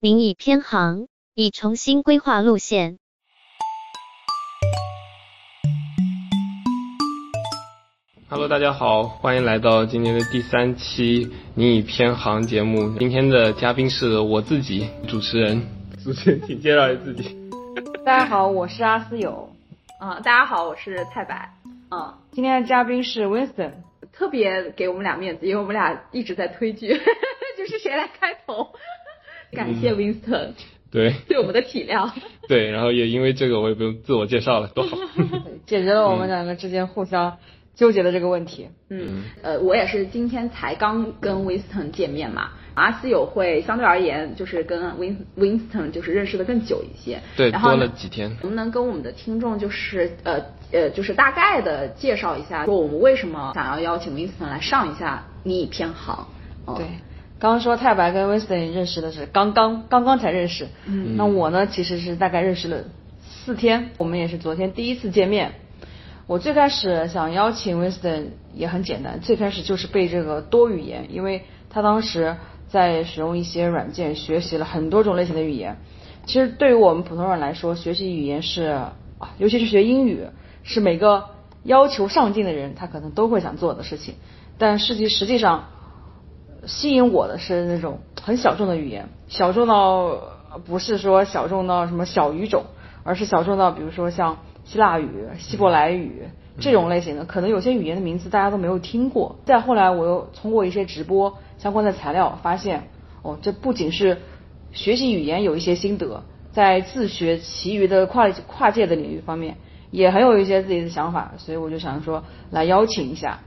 您已偏航，已重新规划路线。Hello，大家好，欢迎来到今天的第三期《你已偏航》节目。今天的嘉宾是我自己，主持人。主持人，请介绍一下自己。大家好，我是阿思友。啊，大家好，我是蔡白。啊，今天的嘉宾是 Winston，特别给我们俩面子，因为我们俩一直在推剧，就是谁来开头。感谢 Winston，对，对我们的体谅。对，然后也因为这个，我也不用自我介绍了，多好。解决了我们两个之间互相。纠结的这个问题，嗯，呃，我也是今天才刚跟 Winston 见面嘛，阿斯友会相对而言就是跟 Win Winston 就是认识的更久一些，对，然后多了几天。能不能跟我们的听众就是呃呃就是大概的介绍一下，说我们为什么想要邀请 Winston 来上一下你已偏航？对，刚刚说太白跟 Winston 认识的是刚刚刚刚才认识，嗯，那我呢其实是大概认识了四天，我们也是昨天第一次见面。我最开始想邀请 Winston 也很简单，最开始就是被这个多语言，因为他当时在使用一些软件，学习了很多种类型的语言。其实对于我们普通人来说，学习语言是，尤其是学英语，是每个要求上进的人他可能都会想做的事情。但实际实际上，吸引我的是那种很小众的语言，小众到不是说小众到什么小语种，而是小众到比如说像。希腊语、希伯来语这种类型的，可能有些语言的名字大家都没有听过。再后来，我又通过一些直播相关的材料，发现哦，这不仅是学习语言有一些心得，在自学其余的跨跨界的领域方面，也很有一些自己的想法。所以我就想说，来邀请一下，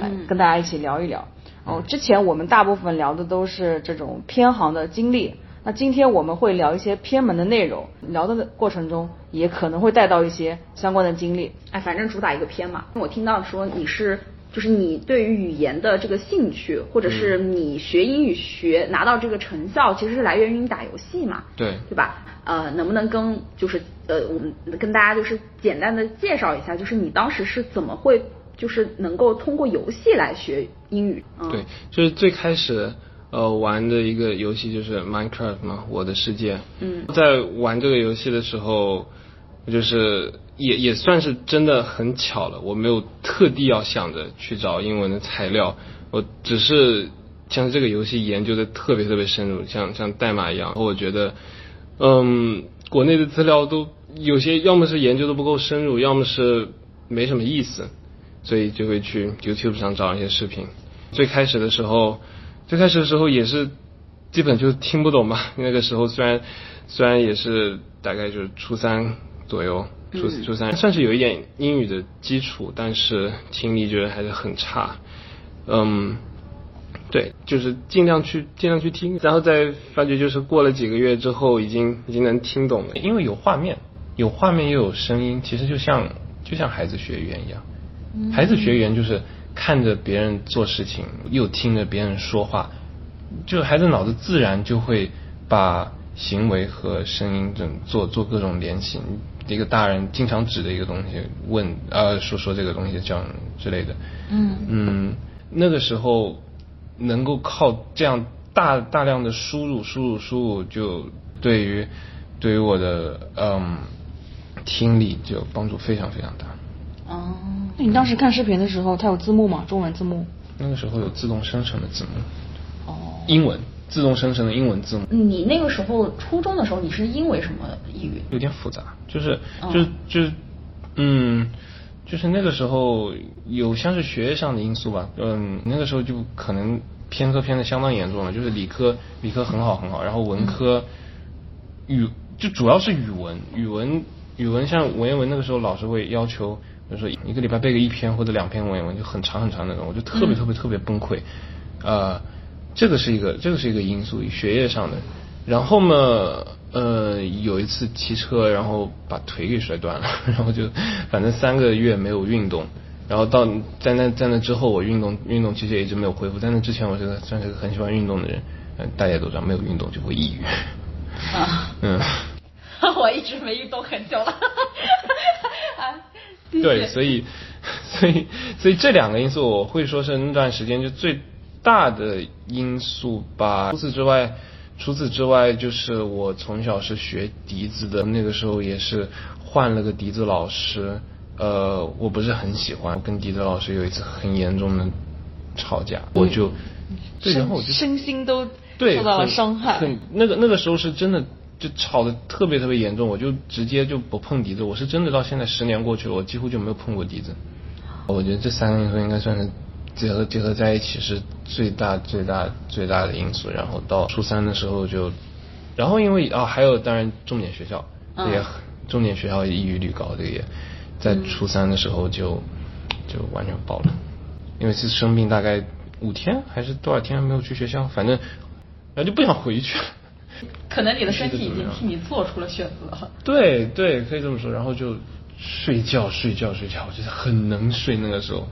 来跟大家一起聊一聊。哦，之前我们大部分聊的都是这种偏行的经历。那今天我们会聊一些偏门的内容，聊的过程中也可能会带到一些相关的经历。哎，反正主打一个偏嘛。我听到说你是，就是你对于语言的这个兴趣，或者是你学英语学拿到这个成效，其实是来源于你打游戏嘛？对，对吧？呃，能不能跟就是呃，我们跟大家就是简单的介绍一下，就是你当时是怎么会就是能够通过游戏来学英语？对，就是最开始。呃，玩的一个游戏就是 Minecraft 嘛，我的世界。嗯，在玩这个游戏的时候，就是也也算是真的很巧了。我没有特地要想着去找英文的材料，我只是将这个游戏研究的特别特别深入，像像代码一样。我觉得，嗯，国内的资料都有些要么是研究的不够深入，要么是没什么意思，所以就会去 YouTube 上找一些视频。最开始的时候。最开始的时候也是基本就听不懂嘛，那个时候虽然虽然也是大概就是初三左右，初初三算是有一点英语的基础，但是听力觉得还是很差。嗯，对，就是尽量去尽量去听，然后再发觉就是过了几个月之后，已经已经能听懂了，因为有画面，有画面又有声音，其实就像就像孩子学语言一样，孩子学语言就是。看着别人做事情，又听着别人说话，就孩子脑子自然就会把行为和声音这做做各种联系。一个大人经常指的一个东西，问呃说说这个东西这样之类的。嗯嗯，那个时候能够靠这样大大量的输入输入输入，就对于对于我的嗯听力就帮助非常非常大。哦，那你当时看视频的时候，它有字幕吗？中文字幕？那个时候有自动生成的字幕。哦。英文，自动生成的英文字幕。你那个时候初中的时候，你是因为什么抑郁？有点复杂，就是就是就是，嗯，就是那个时候有像是学业上的因素吧，嗯，那个时候就可能偏科偏的相当严重了，就是理科理科很好很好，然后文科语就主要是语文，语文语文像文言文那个时候老师会要求。比如说一个礼拜背个一篇或者两篇文言文就很长很长那种，我就特别特别特别崩溃。呃，这个是一个这个是一个因素，学业上的。然后嘛，呃，有一次骑车，然后把腿给摔断了，然后就反正三个月没有运动。然后到在那在那之后，我运动运动其实也一直没有恢复。在那之前，我是个算是个很喜欢运动的人。嗯，大家都知道，没有运动就会抑郁。啊。嗯。我一直没运动很久了。啊。对，所以，所以，所以这两个因素，我会说是那段时间就最大的因素吧。除此之外，除此之外，就是我从小是学笛子的，那个时候也是换了个笛子老师，呃，我不是很喜欢，跟笛子老师有一次很严重的吵架，我就，对，然后我就身心都对受到了伤害。很那个那个时候是真的就吵得特别特别严重，我就直接就不碰笛子，我是真的到现在十年过去了，我几乎就没有碰过笛子。我觉得这三个因素应该算是结合结合在一起是最大最大最大的因素。然后到初三的时候就，然后因为啊还有当然重点学校嗯也很重点学校抑郁率高，这个也在初三的时候就就完全爆了，因为是生病大概五天还是多少天没有去学校，反正然后就不想回去了。可能你的身体已经替你做出了选择了。对对，可以这么说。然后就睡觉睡觉睡觉，我觉得很能睡那个时候，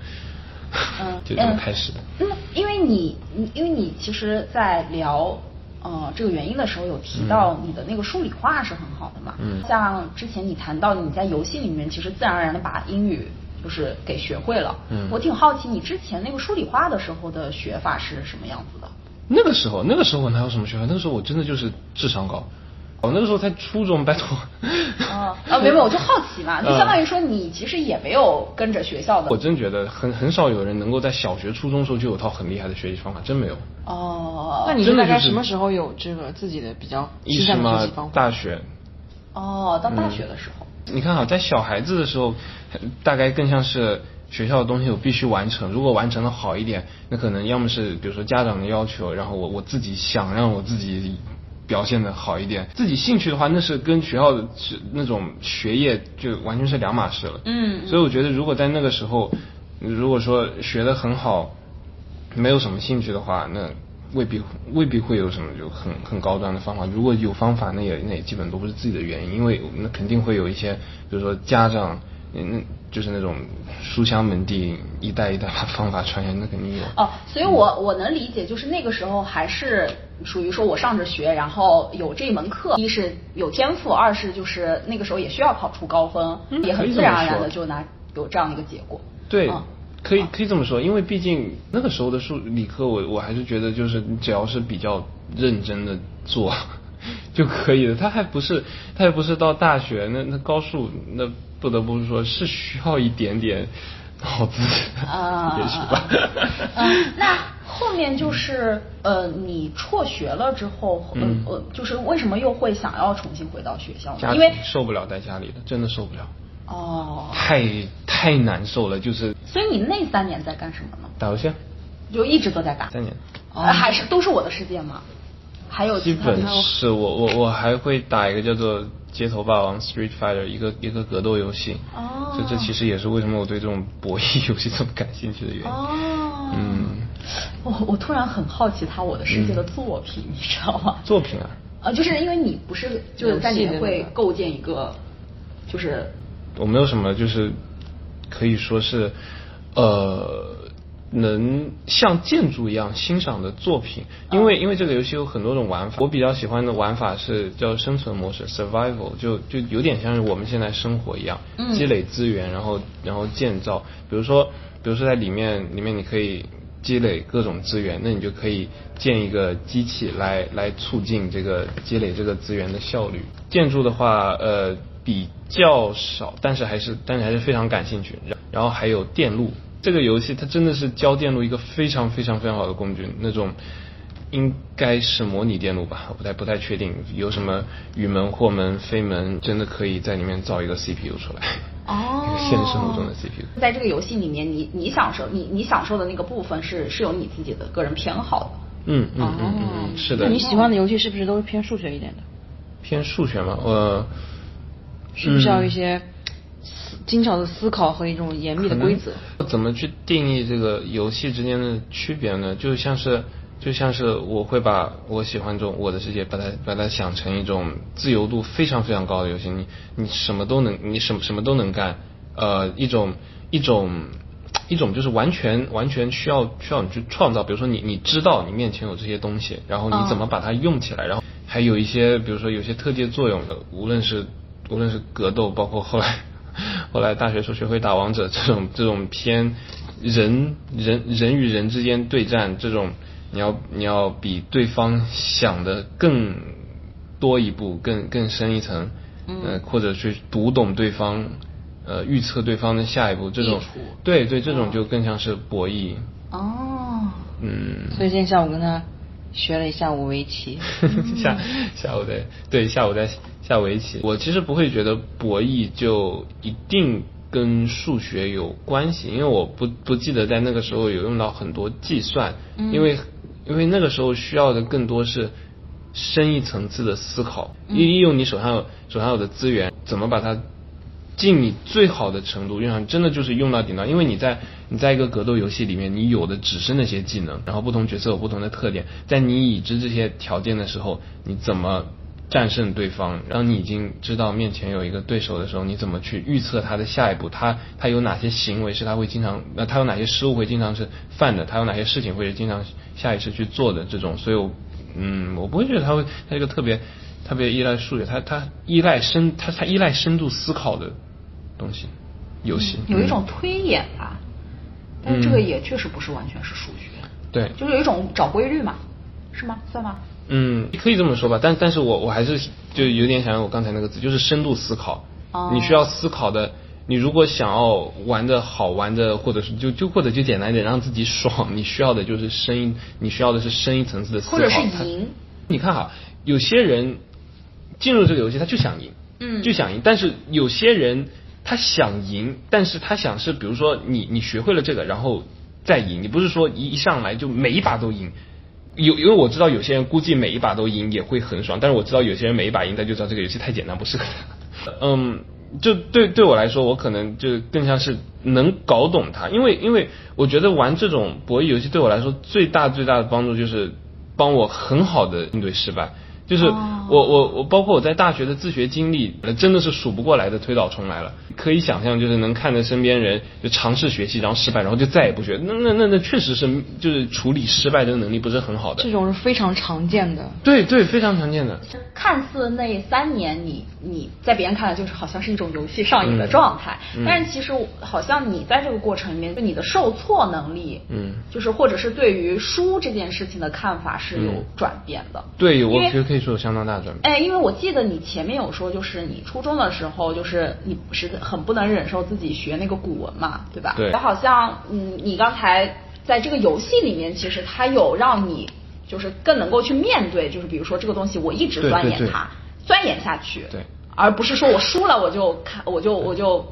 嗯 就这么开始的。嗯，因为你，你因为你其实，在聊呃这个原因的时候，有提到你的那个数理化是很好的嘛。嗯像之前你谈到你在游戏里面，其实自然而然的把英语就是给学会了。嗯我挺好奇你之前那个数理化的时候的学法是什么样子的？那个时候，那个时候我哪有什么学校？那个时候我真的就是智商高。我那个时候才初中，拜托。啊啊，没有，我就好奇嘛，就嗯相当于说你其实也没有跟着学校的。我真觉得很很少有人能够在小学、初中时候就有套很厉害的学习方法，真没有。哦，那你大概什么时候有这个自己的比较一倾向学习方法？大学，哦，到大学的时候。你看啊，在小孩子的时候，大概更像是学校的东西我必须完成，如果完成的好一点，那可能要么是比如说家长的要求，然后我我自己想让我自己表现的好一点，自己兴趣的话，那是跟学校的那种学业就完全是两码事了。嗯所以我觉得如果在那个时候，如果说学得很好，没有什么兴趣的话，那未必未必会有什么就很很高端的方法。如果有方法，那也那也基本都不是自己的原因，因为那肯定会有一些，比如说家长，嗯，就是那种书香门第，一代一代把方法传下来，那肯定有。哦，所以我我能理解，就是那个时候还是属于说我上着学，然后有这门课，一是有天赋，二是就是那个时候也需要考出高分，也很自然而然的就拿有这样的一个结果。对嗯，可以可以这么说，因为毕竟那个时候的数理科，我我还是觉得就是你只要是比较认真的做 就可以了。他还不是他还不是到大学，那那高数那不得不说是需要一点点脑子，啊，也许吧。嗯，那后面就是呃，你辍学了之后，呃嗯呃，就是为什么又会想要重新回到学校呢？因为受不了在家里的，真的受不了，哦，太太难受了，就是所以你那三年在干什么呢？打游戏，就一直都在打，三年。呃还是都是我的世界吗？还有基本是我我我还会打一个叫做《街头霸王 Street Fighter》一个一个格斗游戏。哦这这其实也是为什么我对这种博弈游戏这么感兴趣的原因。哦，嗯，我我突然很好奇他《我的世界》的作品，你知道吗？作品啊，呃，就是因为你不是就是在里面会构建一个，就是我没有什么就是可以说是呃能像建筑一样欣赏的作品，因为因为这个游戏有很多种玩法，我比较喜欢的玩法是叫生存模式 （survival），就就有点像是我们现在生活一样，嗯积累资源，然后然后建造，比如说比如说在里面里面你可以。积累各种资源，那你就可以建一个机器来来促进这个积累这个资源的效率。建筑的话，呃，比较少，但是还是但是还是非常感兴趣。然然后还有电路，这个游戏它真的是教电路一个非常非常非常好的工具，那种应该是模拟电路吧，我不太不太确定有什么雨门、或门、飞门，真的可以在里面造一个 CPU 出来。哦现实生活中的 CPU。在这个游戏里面，你你享受你你享受的那个部分是是有你自己的个人偏好的。嗯嗯嗯嗯嗯，是的。那你喜欢的游戏是不是都是偏数学一点的？偏数学嘛？呃，需不需要一些思精巧的思考和一种严密的规则？怎么去定义这个游戏之间的区别呢？就像是就像是我会把我喜欢这种我的世界，把它把它想成一种自由度非常非常高的游戏，你你什么都能，你什么什么都能干，呃，一种一种。一种就是完全完全需要需要你去创造，比如说你你知道你面前有这些东西，然后你怎么把它用起来，然后还有一些比如说有些特技作用的，无论是无论是格斗，包括后来 后来大学时候学会打王者这种这种偏人人人与人之间对战这种你要你要比对方想的更多一步，更更深一层，呃，或者去读懂对方，呃，预测对方的下一步，这种对对，这种就更像是博弈。哦，嗯，所以今天下午跟他学了一下午围棋。下下午在对下午在下围棋，我其实不会觉得博弈就一定跟数学有关系，因为我不不记得在那个时候有用到很多计算，因为因为那个时候需要的更多是深一层次的思考，利用你手上有手上有的资源，怎么把它尽你最好的程度用上，真的就是用到顶到，因为你在你在一个格斗游戏里面，你有的只是那些技能，然后不同角色有不同的特点，在你已知这些条件的时候，你怎么战胜对方？当你已经知道面前有一个对手的时候，你怎么去预测他的下一步？他他有哪些行为是他会经常，那他有哪些失误会经常是犯的？他有哪些事情会经常下意识去做的这种？所以我，嗯，我不会觉得他会，他这个特别特别依赖数学，他他依赖深，他他依赖深度思考的东西游戏，有一种嗯推演吧，但是这个也确实不是完全是数学，对，就是有一种找规律嘛，是吗？算吗？嗯，可以这么说吧，但但是我我还是就有点想用我刚才那个字，就是深度思考。哦你需要思考的，你如果想要玩的好玩的，或者是就就或者就简单一点，让自己爽，你需要的就是深一，你需要的是深一层次的思考。或者是赢？你看哈，有些人进入这个游戏他就想赢，嗯就想赢，但是有些人他想赢，但是他想是比如说你你学会了这个，然后再赢，你不是说一一上来就每一把都赢。有，因为我知道有些人估计每一把都赢也会很爽，但是我知道有些人每一把赢他就知道这个游戏太简单不适合他。嗯，就对对我来说，我可能就更像是能搞懂它，因为因为我觉得玩这种博弈游戏对我来说最大最大的帮助就是帮我很好的应对失败。就是哦我我我包括我在大学的自学经历，呃真的是数不过来的推倒重来了。可以想象，就是能看着身边人就尝试学习，然后失败，然后就再也不学。那那那那确实是就是处理失败这个能力不是很好的这。种是非常常见的。对对，非常常见的。看似那三年你你在别人看来就是好像是一种游戏上瘾的嗯状态，嗯但是其实好像你在这个过程里面，就你的受挫能力，嗯就是或者是对于输这件事情的看法是有嗯转变的。对，我因为觉得可以说有相当大的转变。哎，因为我记得你前面有说，就是你初中的时候，就是你不是很不能忍受自己学那个古文嘛，对吧？对好像嗯，你刚才在这个游戏里面，其实它有让你就是更能够去面对，就是比如说这个东西，我一直钻研它，钻研下去，对，而不是说我输了我就看我就我就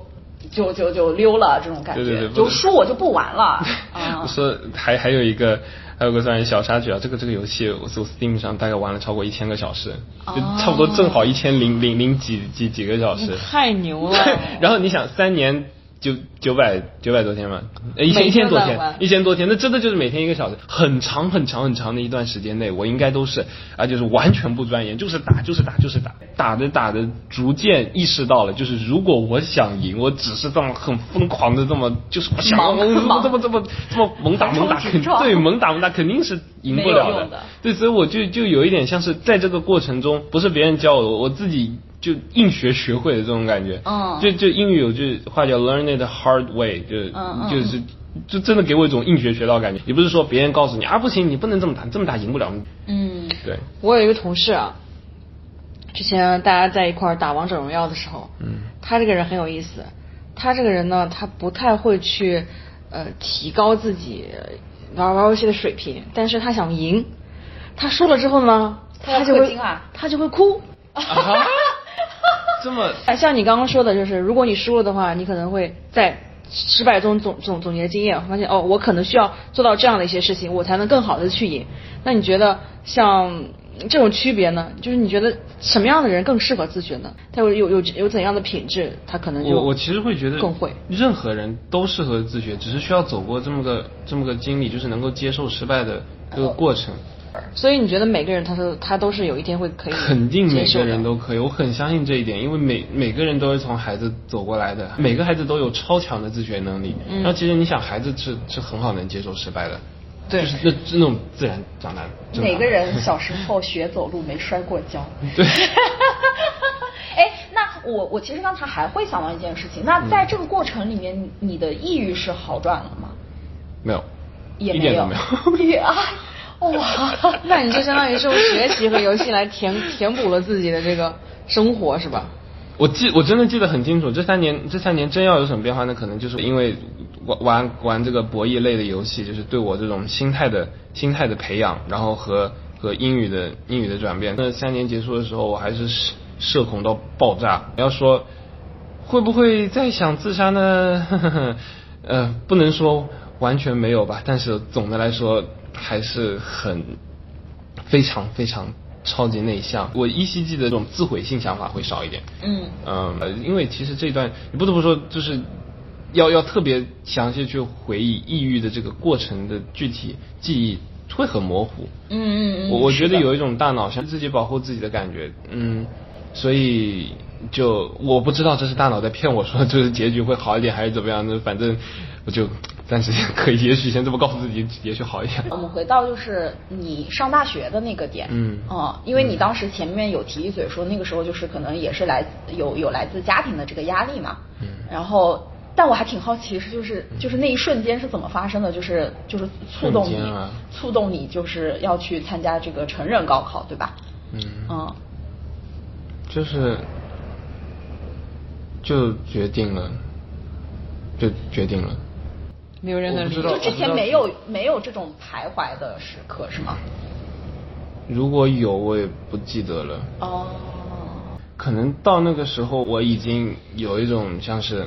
就就就溜了这种感觉，对对对就输我就不玩了啊我。说还还有一个还有个算是小插曲啊，这个这个游戏我从 Steam 上大概玩了超过一千个小时，就差不多正好一千零零零几几几个小时。太牛了！然后你想三年九九百九百多天嘛，呃一千一千多天一千多天，那真的就是每天一个小时，很长很长很长的一段时间内，我应该都是啊，就是完全不钻研，就是打就是打就是打，打着打着逐渐意识到了，就是如果我想赢，我只是这么很疯狂的这么，就是我想 这么这么这么猛打猛打，肯横冲直撞对猛打猛打肯定是赢不了的。对，所以我就就有一点像是在这个过程中，不是别人教我，我自己就硬学学会的这种感觉。嗯就就英语有句话叫 learn it the hard way，就就是就真的给我一种硬学学到的感觉。也不是说别人告诉你啊不行，你不能这么打，这么打赢不了。嗯对，我有一个同事啊，之前大家在一块儿打王者荣耀的时候，嗯他这个人很有意思。他这个人呢，他不太会去呃提高自己玩玩游戏的水平，但是他想赢。他输了之后呢，他就会氪金啊他就会哭。啊，这么哎，像你刚刚说的，就是如果你输了的话，你可能会在失败中总总总结经验，发现哦，我可能需要做到这样的一些事情，我才能更好的去赢。那你觉得像这种区别呢？就是你觉得什么样的人更适合自学呢？他有有有有怎样的品质，他可能就我我其实会觉得更会。任何人都适合自学，只是需要走过这么个这么个经历，就是能够接受失败的这个过程。所以你觉得每个人他都他都是有一天会可以肯定每个人都可以，我很相信这一点，因为每每个人都是从孩子走过来的，每个孩子都有超强的自学能力。嗯然后其实你想，孩子是是很好能接受失败的，对就是那那种自然长大的。正常哪个人小时候学走路没摔过跤？对 哎，那我我其实刚才还会想到一件事情，那嗯在这个过程里面，你你的抑郁是好转了吗？没有，也一点，都没有。也啊，哇，那你就相当于是用学习和游戏来填填补了自己的这个生活，是吧？我记我真的记得很清楚，这三年这三年真要有什么变化，那可能就是因为玩玩玩这个博弈类的游戏，就是对我这种心态的心态的培养，然后和和英语的英语的转变。那三年结束的时候，我还是社社恐到爆炸。要说会不会再想自杀呢呵呵？呃，不能说完全没有吧，但是总的来说还是很非常非常。超级内向，我依稀记得这种自毁性想法会少一点。嗯嗯，因为其实这段你不得不说，就是要要特别详细去回忆抑郁的这个过程的具体记忆会很模糊。嗯嗯嗯，我我觉得有一种大脑想自己保护自己的感觉。嗯，所以就我不知道这是大脑在骗我说就是结局会好一点还是怎么样的，反正我就。暂时可以，也许先这么告诉自己，也许好一点。我们回到就是你上大学的那个点，嗯，啊，因为你当时前面有提一嘴说那个时候就是可能也是来有有来自家庭的这个压力嘛，嗯，然后但我还挺好奇是就是就是那一瞬间是怎么发生的，就是就是触动你触动你就是要去参加这个成人高考对吧？嗯，嗯，就是就决定了，就决定了。没有任何理由，就之前没有没有这种徘徊的时刻是吗？如果有，我也不记得了。哦。可能到那个时候，我已经有一种像是，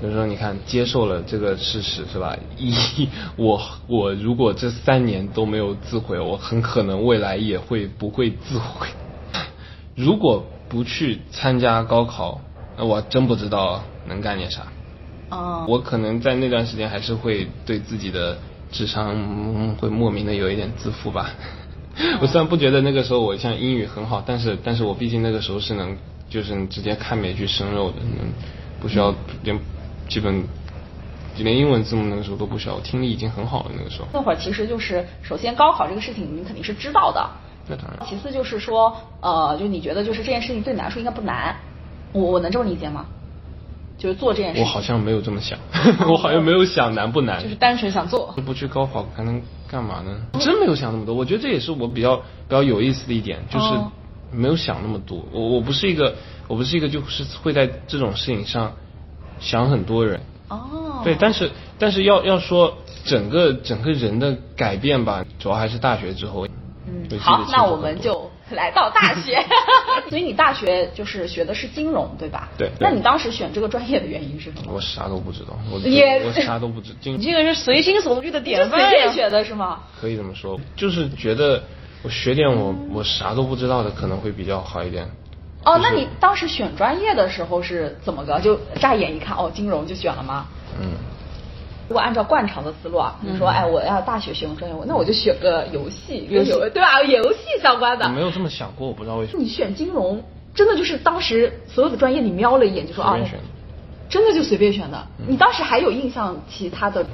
比如说，你看，接受了这个事实是吧？一，我我如果这三年都没有自毁，我很可能未来也会不会自毁。如果不去参加高考，那我真不知道能干点啥。我可能在那段时间还是会对自己的智商会莫名的有一点自负吧。我虽然不觉得那个时候我像英语很好，但是但是我毕竟那个时候是能就是直接看美剧生肉的，能，不需要连基本连英文字母那个时候都不需要，我听力已经很好了那个时候。那会儿其实就是首先高考这个事情你肯定是知道的，那当然。其次就是说呃，就你觉得就是这件事情对你来说应该不难，我我能这么理解吗？就是做这件事，我好像没有这么想，我好像没有想难不难，就是单纯想做。不去高考还能干嘛呢？真没有想那么多。我觉得这也是我比较比较有意思的一点，就是没有想那么多。我我不是一个，我不是一个就是会在这种事情上想很多人。哦。对，但是但是要要说整个整个人的改变吧，主要还是大学之后。嗯。好，那我们就。来到大学，所以你大学就是学的是金融，对吧？对。那你当时选这个专业的原因是什么？我啥都不知道，我 也我啥都不知。你这个是随心所欲的典范呀！随便学的是吗？可以这么说，就是觉得我学点我我啥都不知道的可能会比较好一点。哦，那你当时选专业的时候是怎么个？就乍眼一看，哦，金融就选了吗？嗯。如果按照惯常的思路啊，你说哎，我要大学选个专业，那我就选个游戏，游戏对吧？游戏相关的。我没有这么想过，我不知道为什么。你选金融，真的就是当时所有的专业你瞄了一眼就说啊，真的就随便选的。你当时还有印象其他的？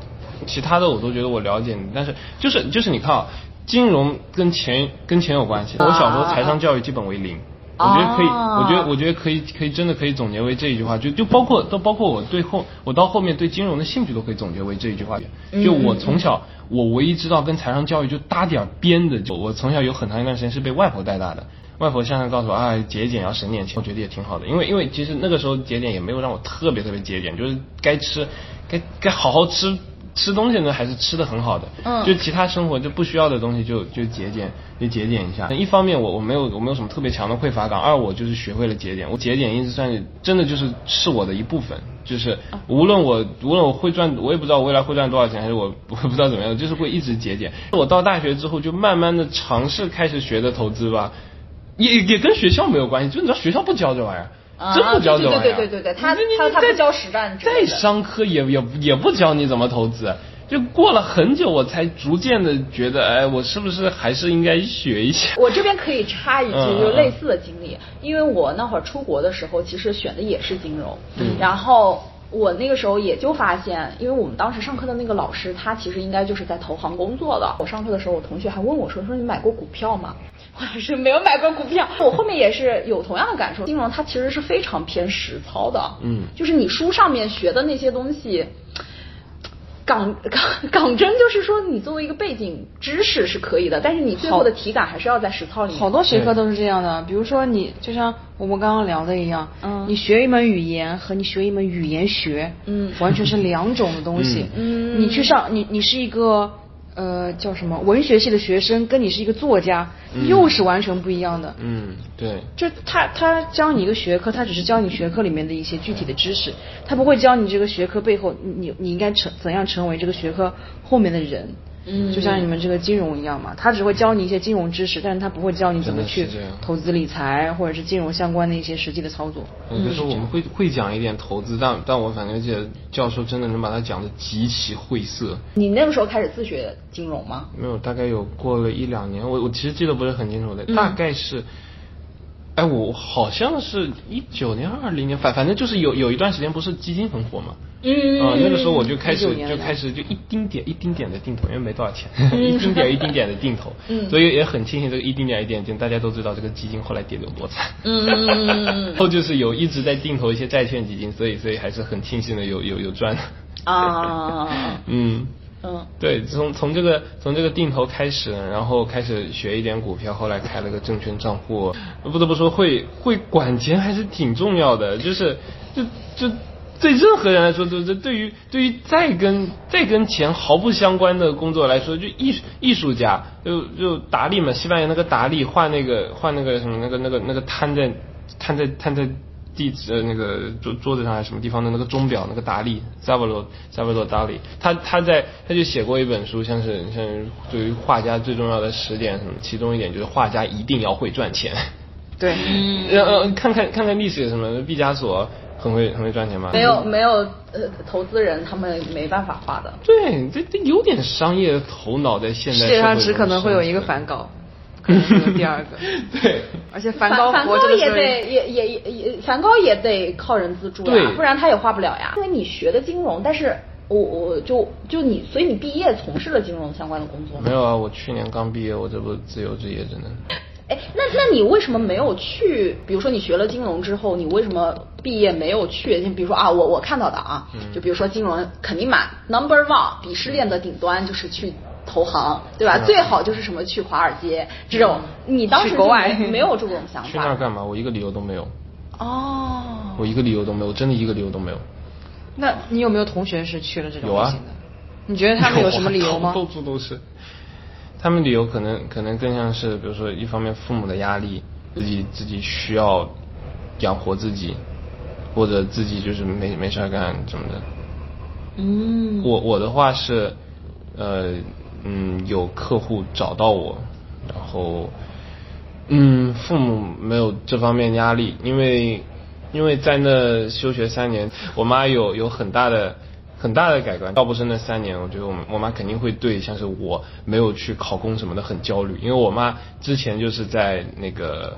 其他的我都觉得我了解你，但是就是就是你看啊，金融跟钱跟钱有关系。我小时候财商教育基本为零。我觉得可以，我觉得我觉得可以，可以真的可以总结为这一句话，就就包括都包括我对后我到后面对金融的兴趣都可以总结为这一句话。就我从小我唯一知道跟财商教育就搭点边的，就我从小有很长一段时间是被外婆带大的。外婆向常告诉我啊，节俭要省点钱，我觉得也挺好的。因为因为其实那个时候节俭也没有让我特别特别节俭，就是该吃该该好好吃。吃东西呢还是吃的很好的，嗯，就其他生活就不需要的东西就就节俭，就节俭一下。一方面我我没有我没有什么特别强的匮乏感，二我就是学会了节俭。我节俭一直算是真的就是是我的一部分，就是无论我无论我会赚，我也不知道我未来会赚多少钱，还是我 我不知道怎么样，就是会一直节俭。我到大学之后就慢慢的尝试开始学的投资吧，也也跟学校没有关系，就你知道学校不教这玩意儿。真不教这玩意儿，对对对对对，他他他不教实战，再商科也也也不教你怎么投资，就过了很久我才逐渐的觉得，哎，我是不是还是应该学一下？我这边可以插一句，就类似的经历，因为我那会儿出国的时候，其实选的也是金融，然后我那个时候也就发现，因为我们当时上课的那个老师，他其实应该就是在投行工作的。我上课的时候，我同学还问我说，说你买过股票吗？我 是没有买过股票，我后面也是有同样的感受。金融它其实是非常偏实操的，嗯，就是你书上面学的那些东西，港港港真就是说，你作为一个背景知识是可以的，但是你最后的体感还是要在实操里面。好多学科都是这样的，比如说你就像我们刚刚聊的一样，嗯，你学一门语言和你学一门语言学，嗯，完全是两种的东西。嗯，你去上你你是一个。呃，叫什么文学系的学生跟你是一个作家，又是完全不一样的。嗯，对。就他他教你一个学科，他只是教你学科里面的一些具体的知识，他不会教你这个学科背后你你应该成怎样成为这个学科后面的人。嗯，就像你们这个金融一样嘛，他只会教你一些金融知识，但是他不会教你怎么去投资理财或者是金融相关的一些实际的操作。有时候我们会会讲一点投资，但但我反正觉得教授真的能把它讲的极其晦涩。你那个时候开始自学金融吗？没有，大概有过了一两年，我我其实记得不是很清楚的，大概是。哎，我好像是一九年、二零年，反反正就是有有一段时间不是基金很火嘛，嗯，啊，那个时候我就开始就开始就一丁点一丁点的定投，因为没多少钱，一丁点一丁点的定投，嗯，所以也很庆幸这个一丁点一点点，大家都知道这个基金后来跌得有多惨，嗯嗯嗯嗯，后就是有一直在定投一些债券基金，所以所以还是很庆幸的有有有赚，啊，嗯。嗯，对，从从这个从这个定投开始，然后开始学一点股票，后来开了个证券账户。不得不说，会会管钱还是挺重要的。就是就就对任何人来说，都这对于对于再跟再跟钱毫不相关的工作来说，就艺艺术家，就就达利嘛，西班牙那个达利画那个画那个什么那个那个那个摊在摊在摊在。地呃那个桌桌子上还是什么地方的那个钟表那个达利萨瓦罗萨瓦罗达利他他在他就写过一本书像是像是对于画家最重要的十点什么其中一点就是画家一定要会赚钱对。然后看看看看历史什么毕加索很会很会赚钱吗没有没有呃投资人他们没办法画的。对这这有点商业头脑在现在世界上只可能会有一个梵高。第二个，对，而且梵高梵高也得也也也也梵高也得靠人资助呀，不然他也画不了呀。因为你学的金融，但是我我就就你，所以你毕业从事了金融相关的工作吗？没有啊，我去年刚毕业，我这不自由职业着呢。哎，那那你为什么没有去？比如说你学了金融之后，你为什么毕业没有去？就比如说啊，我我看到的啊，就比如说金融肯定满 number one 鄙视链的顶端就是去。投行对吧？最好就是什么去华尔街这种，你当时国外没有这种想法。去那儿干嘛？我一个理由都没有。哦。我一个理由都没有，真的一个理由都没有。那你有没有同学是去了这种有啊。你觉得他们有什么理由吗？到处都是。他们理由可能可能更像是，比如说一方面父母的压力，自己自己需要养活自己，或者自己就是没没事干什么的。嗯。我我的话是，呃。嗯，有客户找到我，然后，嗯，父母没有这方面压力，因为因为在那休学三年，我妈有有很大的很大的改观。要不是那三年，我觉得我我妈肯定会对像是我没有去考公什么的很焦虑，因为我妈之前就是在那个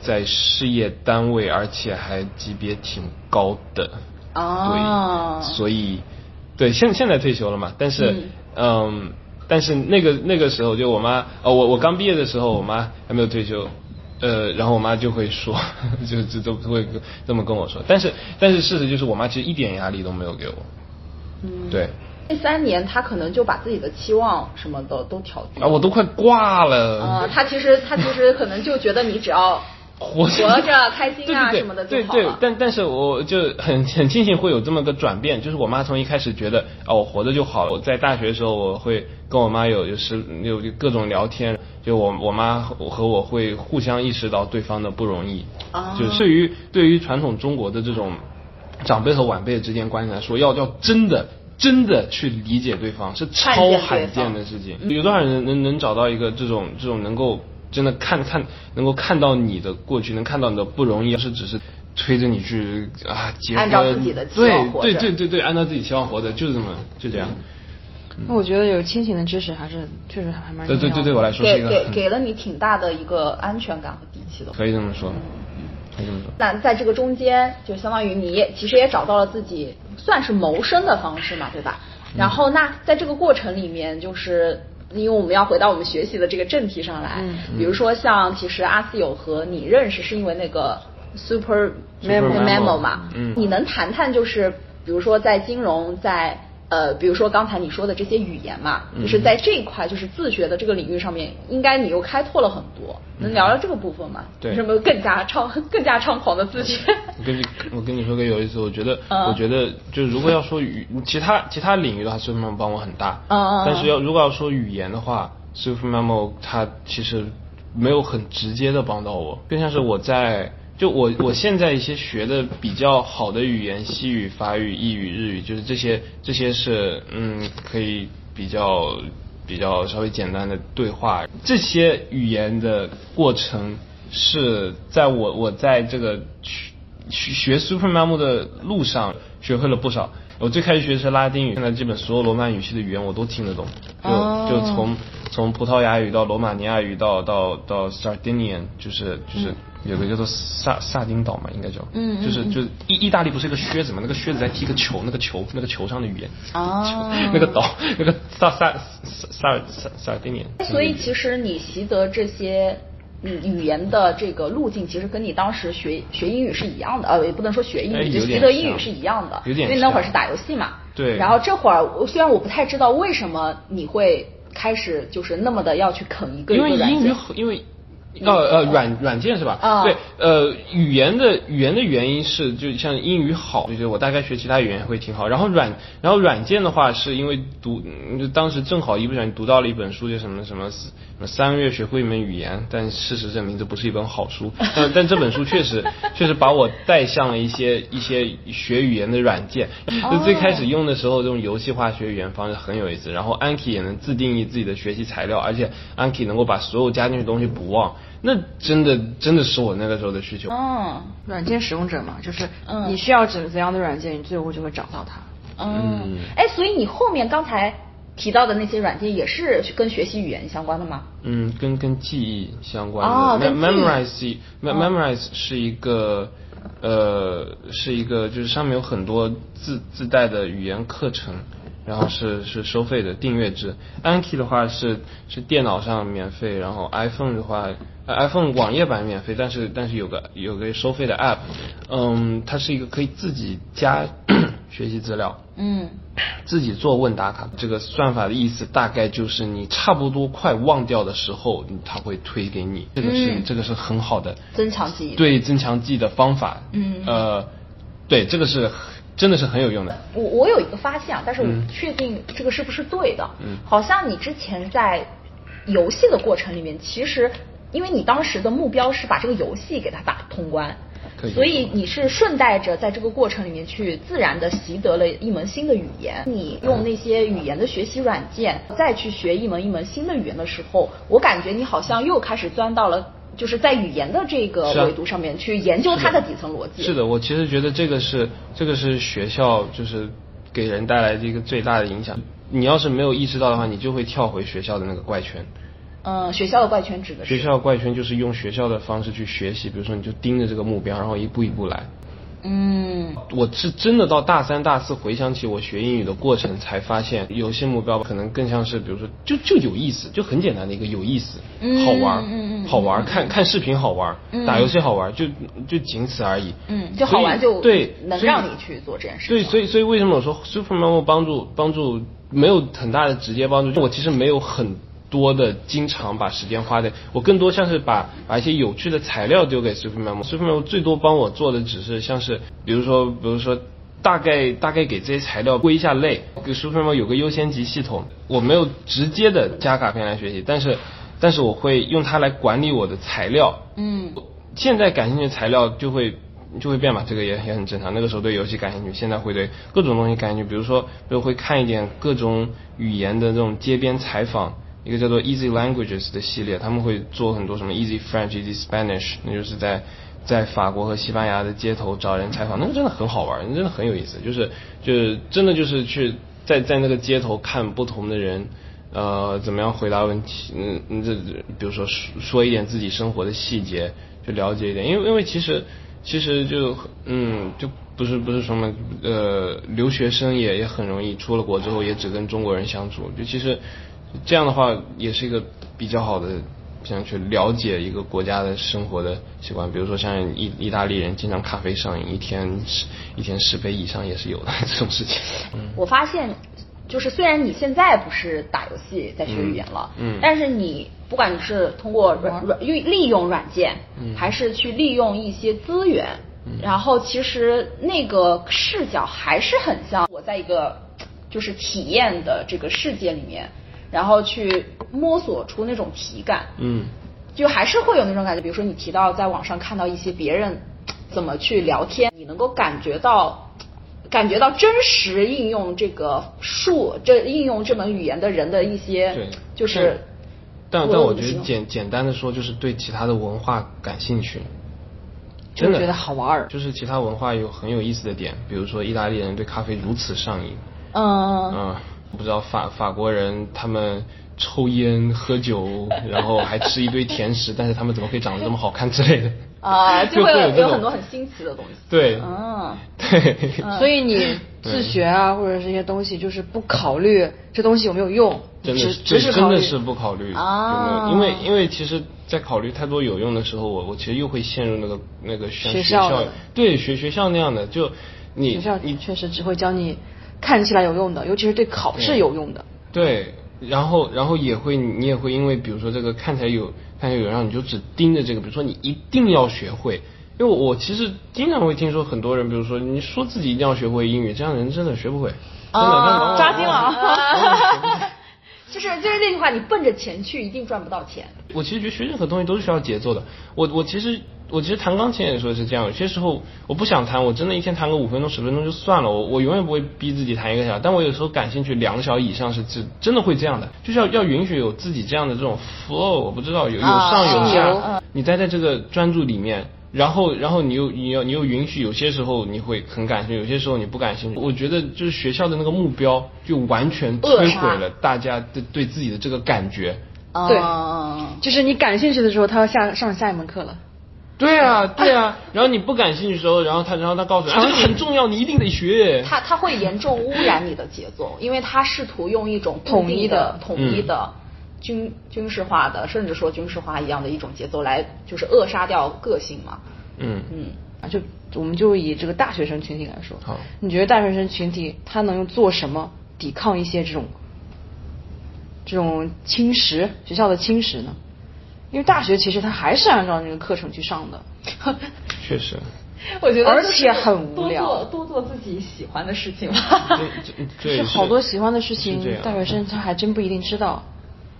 在事业单位，而且还级别挺高的，对，所以对现现在退休了嘛，但是嗯。但是那个那个时候，就我妈，哦，我我刚毕业的时候，我妈还没有退休，呃，然后我妈就会说，就就都会这么跟我说。但是但是事实就是，我妈其实一点压力都没有给我。嗯。对。那三年，她可能就把自己的期望什么的都调低。啊，我都快挂了。啊，她其实她其实可能就觉得你只要。活着开心啊什么的对对，但但是我就很很庆幸会有这么个转变，就是我妈从一开始觉得啊我活着就好了。我在大学的时候，我会跟我妈有就是有各种聊天，就我我妈和我会互相意识到对方的不容易。啊。就对于对于传统中国的这种长辈和晚辈之间关系来说，要要真的真的去理解对方是超罕见的事情。有多少人能能找到一个这种这种能够。真的看看能够看到你的过去，能看到你的不容易，要是只是推着你去啊结婚，按照自己的期望活着，对对对对对，按照自己期望活着，就是这么就这样。那我觉得有亲情的支持还是确实还蛮对对对对我来说是一个给给了你挺大的一个安全感和底气的。可以这么说，可以这么说。那在这个中间，就相当于你也其实也找到了自己算是谋生的方式嘛，对吧？然后那在这个过程里面，就是。因为我们要回到我们学习的这个正题上来，比如说像其实阿斯友和你认识是因为那个 Super Memo 嘛，你能谈谈就是比如说在金融在呃，比如说刚才你说的这些语言嘛，嗯。就是在这一块就是自学的这个领域上面，应该你又开拓了很多，能聊聊这个部分吗？对。有什么更加猖 更加猖狂的自学？我跟你我跟你说个有意思，我觉得、嗯。我觉得就是如果要说语其他其他领域的话，Super Memo 帮我很大，嗯嗯嗯。但是要如果要说语言的话，Super Memo 它其实没有很直接的帮到我，更像是我在就我我现在一些学的比较好的语言，西语、法语、意语、日语，就是这些这些是嗯可以比较比较稍微简单的对话，这些语言的过程是在我我在这个学学学 Super Memo 的路上学会了不少。我最开始学的是拉丁语，现在基本所有罗曼语系的语言我都听得懂，就、哦。就从从葡萄牙语到罗马尼亚语到到到 Sardinian，就是就是有个叫做萨萨丁岛嘛，应该叫，嗯嗯就是就是意意大利不是一个靴子嘛，那个靴子在踢个球，那个球那个球上的语言，哦 球那个岛那个萨萨萨萨萨丁尼，所以其实你习得这些嗯语言的这个路径，其实跟你当时学学英语是一样的，呃，也不能说学英语，就习得英语是一样的，有点因为那会儿是打游戏嘛。对然后这会儿我虽然我不太知道为什么你会开始就是那么的要去啃一个一因个软件为英语因为。呃呃，软软件是吧？啊对，呃，语言的语言的原因是，就像英语好，就是我大概学其他语言会挺好。然后软，然后软件的话，是因为读，嗯就当时正好一不小心读到了一本书，就什么什么什么三个月学会一门语言，但事实证明这不是一本好书。但但这本书确实确实把我带向了一些一些学语言的软件。就最开始用的时候，这种游戏化学语言方式很有意思。然后 Anki 也能自定义自己的学习材料，而且 Anki 能够把所有加进去的东西不忘。那真的真的是我那个时候的需求。嗯软件使用者嘛，就是嗯你需要怎怎样的软件，你最后就会找到它。嗯，哎，所以你后面刚才提到的那些软件也是跟学习语言相关的吗？嗯，跟跟记忆相关的。哦 Memorize Mem- Memorize 是一个呃是一个就是上面有很多自自带的语言课程。然后是是收费的订阅制，Anki 的话是是电脑上免费，然后 iPhone 的话、呃、，iPhone 网页版免费，但是但是有个有个收费的 App，嗯，它是一个可以自己加 学习资料，嗯。自己做问答卡，这个算法的意思大概就是你差不多快忘掉的时候，它会推给你，这个是、嗯。这个是很好的增强记忆。对增强记忆的方法。嗯。呃，对，这个是真的是很有用的。我我有一个发现啊，但是我嗯不确定这个是不是对的。嗯好像你之前在游戏的过程里面，其实因为你当时的目标是把这个游戏给它打通关所以你是顺带着在这个过程里面去自然的习得了一门新的语言。你用那些语言的学习软件再去学一门一门新的语言的时候，我感觉你好像又开始钻到了。就是在语言的这个维度上面去研究它的底层逻辑。是的，我其实觉得这个是这个是学校就是给人带来的一个最大的影响。你要是没有意识到的话，你就会跳回学校的那个怪圈。嗯，学校的怪圈指的是学校的怪圈就是用学校的方式去学习，比如说你就盯着这个目标，然后一步一步来。嗯我是真的到大三、大四回想起我学英语的过程，才发现有些目标可能更像是，比如说就就有意思，就很简单的一个有意思，嗯好玩，嗯好玩，看看视频好玩，嗯打游戏好玩，就就仅此而已。嗯，就好玩就对能让你去做这件事情。对，所以所以为什么我说 Super Memo 帮助帮助没有很大的直接帮助？就我其实没有很多的经常把时间花在，我更多像是把把一些有趣的材料丢给 Super Memo。Super Memo 最多帮我做的只是像是比如说比如说。大概大概给这些材料归一下类，给 Super Memo 有个优先级系统，我没有直接的加卡片来学习，但是但是我会用它来管理我的材料，嗯现在感兴趣的材料就会就会变嘛，这个也也很正常。那个时候对游戏感兴趣，现在会对各种东西感兴趣，比如说，比如会看一点各种语言的这种街边采访，一个叫做 Easy Languages 的系列，他们会做很多什么 Easy French、Easy Spanish，那就是在在法国和西班牙的街头找人采访，那个真的很好玩，那真的很有意思，就是就是真的就是去在在那个街头看不同的人。呃，怎么样回答问题？嗯，这比如说说一点自己生活的细节，就了解一点。因为因为其实其实就嗯就不是不是什么呃留学生也也很容易出了国之后也只跟中国人相处，就其实这样的话也是一个比较好的想去了解一个国家的生活的习惯，比如说像意意大利人经常咖啡上瘾，一天十一天十杯以上也是有的这种事情。我发现，就是虽然你现在不是打游戏在学语言了，嗯。但是你不管你是通过软软。利利用软件，嗯。还是去利用一些资源，然后其实那个视角还是很像我在一个就是体验的这个世界里面，然后去摸索出那种体感。嗯。就还是会有那种感觉，比如说你提到在网上看到一些别人怎么去聊天，你能够感觉到感觉到真实应用这个术，这应用这门语言的人的一些对，就是但但我觉得简简单的说，就是对其他的文化感兴趣，真的。就觉得好玩儿。就是其他文化有很有意思的点，比如说意大利人对咖啡如此上瘾，嗯。嗯，不知道法法国人他们抽烟喝酒，然后还吃一堆甜食，但是他们怎么可以长得这么好看之类的？啊，就会有很多很新奇的东西。对。嗯，对，所以你自学啊，或者这些东西，就是不考虑这东西有没有用，只真的是真的是不考虑，啊。因为因为其实，在考虑太多有用的时候，我我其实又会陷入那个那个像学学校对学学校那样的，就你学校你确实只会教你看起来有用的，尤其是对考试有用的。对，然后然后也会你也会因为比如说这个看起来有看起来有，然后你就只盯着这个，比如说你一定要学会。因为我其实经常会听说很多人，比如说你说自己一定要学会英语，这样的人真的学不会，真的扎心了往往学不会 就是就是那句话，你奔着钱去，一定赚不到钱。我其实觉得学任何东西都是需要节奏的。我我其实我其实弹钢琴也说是这样，有些时候我不想弹，我真的一天弹个五分钟十分钟就算了，我我永远不会逼自己弹一个小时。但我有时候感兴趣两个小时以上是真真的会这样的，就是要要允许有自己这样的这种 flow，我不知道有有上有啊下，嗯你待在这个专注里面。然后，然后你又你又你又允许有些时候你会很感兴趣，有些时候你不感兴趣。我觉得就是学校的那个目标就完全摧毁了大家的对自己的这个感觉。对嗯就是你感兴趣的时候，他要下上下一门课了。对啊，对啊，然后你不感兴趣的时候，然后他，然后他告诉你，啊、这个很重要，你一定得学。他他会严重污染你的节奏，因为他试图用一种统一的的、统一的、军军事化的，甚至说军事化一样的一种节奏来，就是扼杀掉个性嘛。嗯嗯，啊，就我们就以这个大学生群体来说，好你觉得大学生群体他能做什么抵抗一些这种这种侵蚀学校的侵蚀呢？因为大学其实他还是按照那个课程去上的，确实，我觉得而且很无聊多做多做自己喜欢的事情吧。对好多喜欢的事情大学生他还真不一定知道。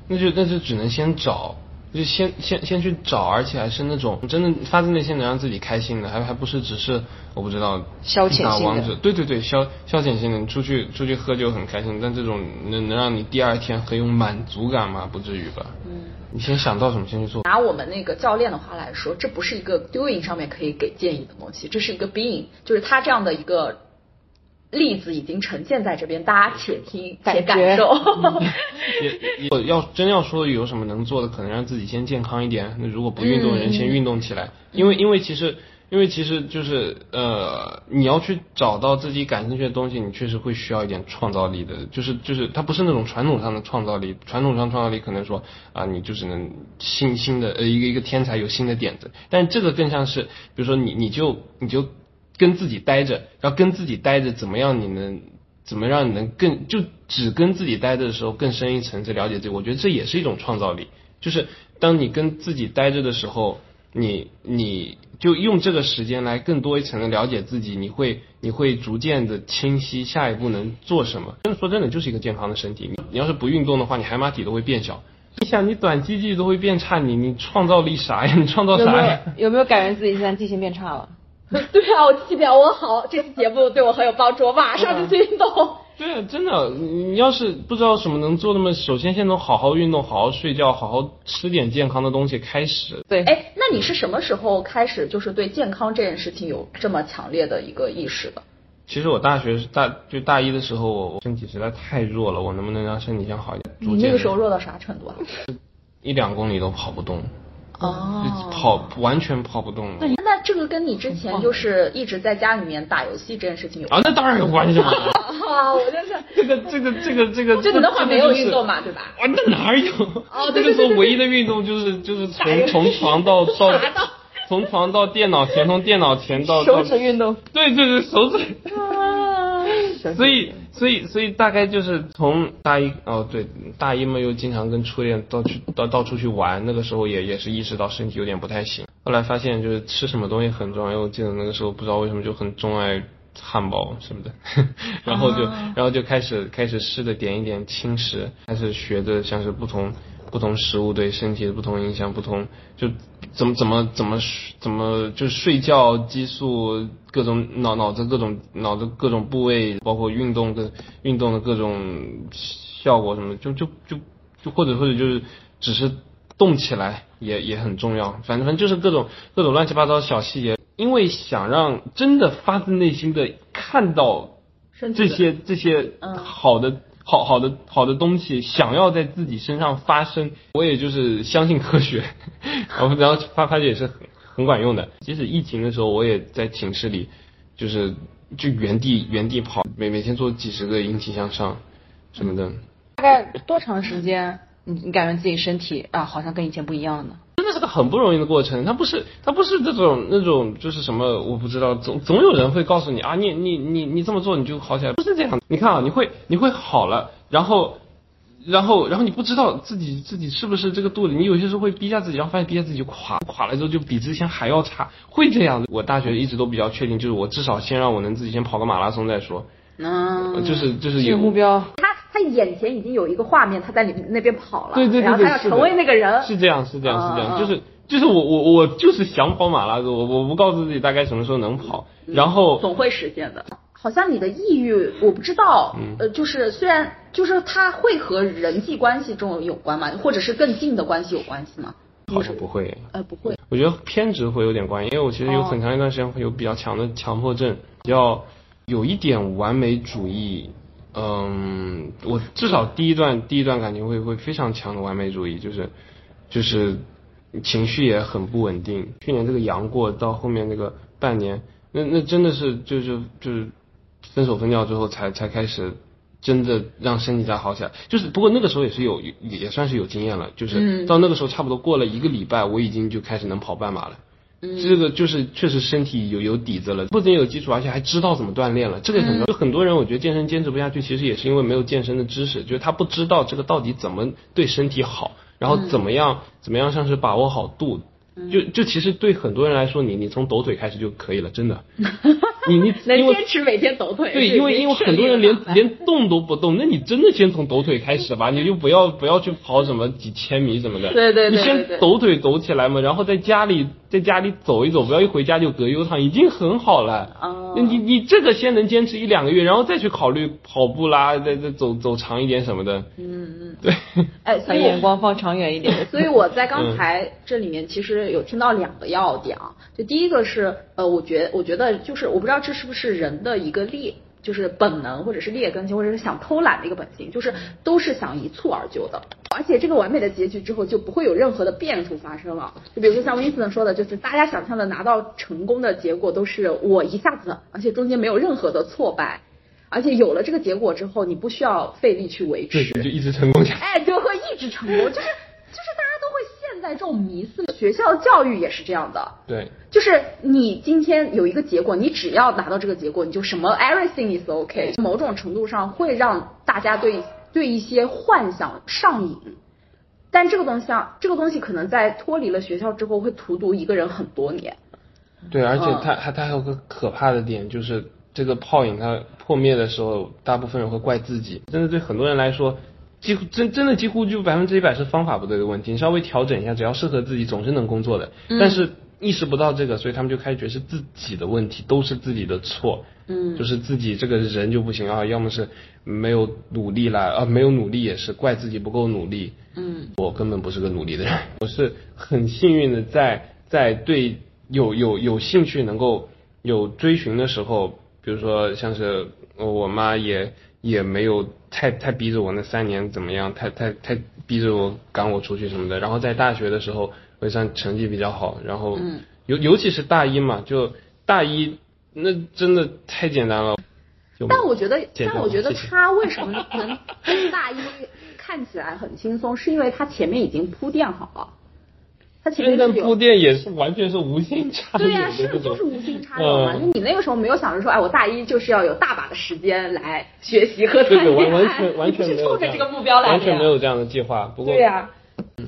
那就那就只能先找，就先先先去找，而且还是那种真的发自内心能让自己开心的，还还不是只是我不知道消遣性的对对对，消消遣性的，你出去出去喝酒很开心，但这种能能让你第二天很有满足感吗？不至于吧？嗯，你先想到什么先去做。拿我们那个教练的话来说，这不是一个 doing 上面可以给建议的东西，这是一个 being，就是他这样的一个例子已经呈现在这边，大家且听且感受。也也要真要说有什么能做的，可能让自己先健康一点。那如果不运动的人，先运动起来。因为因为其实因为其实就是呃，你要去找到自己感兴趣的东西，你确实会需要一点创造力的。就是就是它不是那种传统上的创造力，传统上创造力可能说啊，你就只能新新的呃一个一个天才有新的点子，但这个更像是比如说你你就你就跟自己待着，然后跟自己待着怎么样你能。怎么让你能更就只跟自己待着的时候更深一层次了解自己？我觉得这也是一种创造力。就是当你跟自己待着的时候，你你就用这个时间来更多一层的了解自己，你会你会逐渐的清晰下一步能做什么。真的说真的，就是一个健康的身体。你你要是不运动的话，你海马体都会变小。你想，你短期记忆都会变差，你你创造力啥呀？你创造啥呀？有没有感觉自己现在记性变差了？对啊，我记表我好，这次节目对我很有帮助，我马上就去运动。对啊，真的，你你要是不知道什么能做，那么首先先从好好运动、好好睡觉、好好吃点健康的东西开始。对，哎，那你是什么时候开始就是对健康这件事情有这么强烈的一个意识的？其实我大学大就大一的时候，我身体实在太弱了，我能不能让身体先好一点？你那个时候弱到啥程度啊？一两公里都跑不动。哦，跑完全跑不动了。那那这个跟你之前就是一直在家里面打游戏这件事情有啊，那当然有关系了。啊，我就是这个这个这个这个，就你那会儿没有运动嘛，对吧？啊，那哪有？哦，那个时候唯一的运动就是就是从从床到 到从床到电脑前，从电脑前到手指运动。对对对，手指。所以所以所以大概就是从大一哦对大一嘛又经常跟初恋到去到到处去玩，那个时候也也是意识到身体有点不太行。后来发现就是吃什么东西很重要，因为我记得那个时候不知道为什么就很钟爱汉堡什么的，然后就然后就开始开始试着点一点轻食，开始学着像是不同。不同食物对身体的不同影响，不同就怎么怎么怎么怎么就睡觉激素各种脑脑子各种脑子各种部位，包括运动的运动的各种效果什么，就就就就或者或者就是只是动起来也也很重要，反正反正就是各种各种乱七八糟小细节，因为想让真的发自内心的看到这些这些好的。好好的好的东西想要在自己身上发生，我也就是相信科学，然后然后发发现也是很很管用的。即使疫情的时候，我也在寝室里，就是就原地原地跑，每每天做几十个引体向上什么的。大概多长时间，你你感觉自己身体啊好像跟以前不一样了呢？真的是个很不容易的过程，它不是它不是这种那种就是什么我不知道，总总有人会告诉你啊，你你你你这么做你就好起来，不是这样。你看啊，你会你会好了，然后然后然后你不知道自己自己是不是这个度的，你有些时候会逼下自己，然后发现逼下自己就垮垮了之后就比之前还要差，会这样。我大学一直都比较确定，就是我至少先让我能自己先跑个马拉松再说。嗯，就是就是有目标。眼前已经有一个画面，他在你那边跑了，对对对，然后他要成为那个人。是这样是这样是这样，就是就是我我我就是想跑马拉松，我我不告诉自己大概什么时候能跑，然后总会实现的。好像你的抑郁，我不知道，呃，就是虽然就是它会和人际关系中有关吗？或者是更近的关系有关系吗？好像不会，呃，不会。我觉得偏执会有点关系，因为我其实有很长一段时间会有比较强的强迫症，比较有一点完美主义。嗯，我至少第一段第一段感情会会非常强的完美主义，就是就是情绪也很不稳定。去年这个阳过到后面那个半年，那那真的是就是就是。分手分掉之后，才才开始真的让身体再好起来。就是不过那个时候也是有也算是有经验了。就是到那个时候差不多过了一个礼拜，我已经就开始能跑半马了。这个就是确实身体有有底子了，不仅有基础，而且还知道怎么锻炼了。这个很多就很多人，我觉得健身坚持不下去，其实也是因为没有健身的知识，就是他不知道这个到底怎么对身体好，然后怎么样怎么样像是把握好度。就就其实对很多人来说，你你从抖腿开始就可以了，真的。你你 能坚持每天抖腿？对，因为因为很多人连连动都不动，那你真的先从抖腿开始吧，你就不要不要去跑什么几千米什么的。对对对。你先抖腿抖起来嘛，然后在家里在家里走一走，不要一回家就隔优躺，已经很好了。哦。你你这个先能坚持一两个月，然后再去考虑跑步啦，再再走走长一点什么的。嗯嗯。对。哎，所以眼光放长远一点。所以我在刚才这里面其实有听到两个要点啊，就第一个是呃，我觉我觉得就是我不知道。这是不是人的一个劣，就是本能，或者是劣根性，或者是想偷懒的一个本性，就是都是想一蹴而就的。而且这个完美的结局之后，就不会有任何的变数发生了。就比如说像温斯顿说的，就是大家想象的拿到成功的结果，都是我一下子，而且中间没有任何的挫败，而且有了这个结果之后，你不需要费力去维持，对就一直成功下去。哎，就会一直成功，就是就是大家都会陷在这种迷思。学校教育也是这样的。对。就是你今天有一个结果，你只要拿到这个结果，你就什么 everything is okay。某种程度上会让大家对对一些幻想上瘾，但这个东西啊，这个东西可能在脱离了学校之后会荼毒一个人很多年。对，而且它它它还有个可怕的点，就是这个泡影它破灭的时候，大部分人会怪自己。真的对很多人来说，几乎真真的几乎就百分之一百是方法不对的问题。你稍微调整一下，只要适合自己，总是能工作的。但是。意识不到这个，所以他们就开始觉得是自己的问题，都是自己的错。嗯，就是自己这个人就不行啊，要么是没有努力啦，啊，没有努力也是怪自己不够努力。嗯，我根本不是个努力的人，我是很幸运的，在在对有有有兴趣能够有追寻的时候，比如说像是我妈也也没有太太逼着我那三年怎么样，太太太逼着我赶我出去什么的。然后在大学的时候。我也算成绩比较好，然后尤尤其是大一嘛，就大一那真的太简单了。但我觉得，但我觉得他为什么能大一看起来很轻松，是因为他前面已经铺垫好了，他前面那是铺垫也是完全是无心插柳 对呀、是就是无心插柳嘛。你那个时候没有想着说，哎，我大一就是要有大把的时间来学习和谈对对，完恋爱，完全 完全是冲着这个目标来的完全没有这样的计划。不过对呀、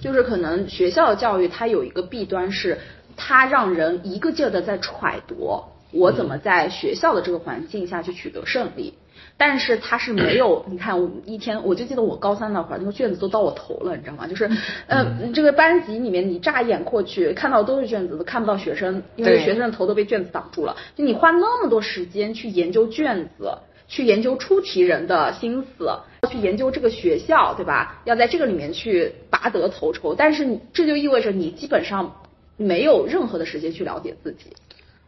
就是可能学校的教育它有一个弊端是，它让人一个劲儿的在揣度我怎么在学校的这个环境下去取得胜利。但是他是没有，你看我一天，我就记得我高三那会儿，那个卷子都到我头了，你知道吗？就是，呃，这个班级里面你乍一眼过去看到都是卷子，都看不到学生，因为学生的头都被卷子挡住了。就你花那么多时间去研究卷子，去研究出题人的心思，去研究这个学校，对吧？要在这个里面去拔得头筹，但是你这就意味着你基本上没有任何的时间去了解自己。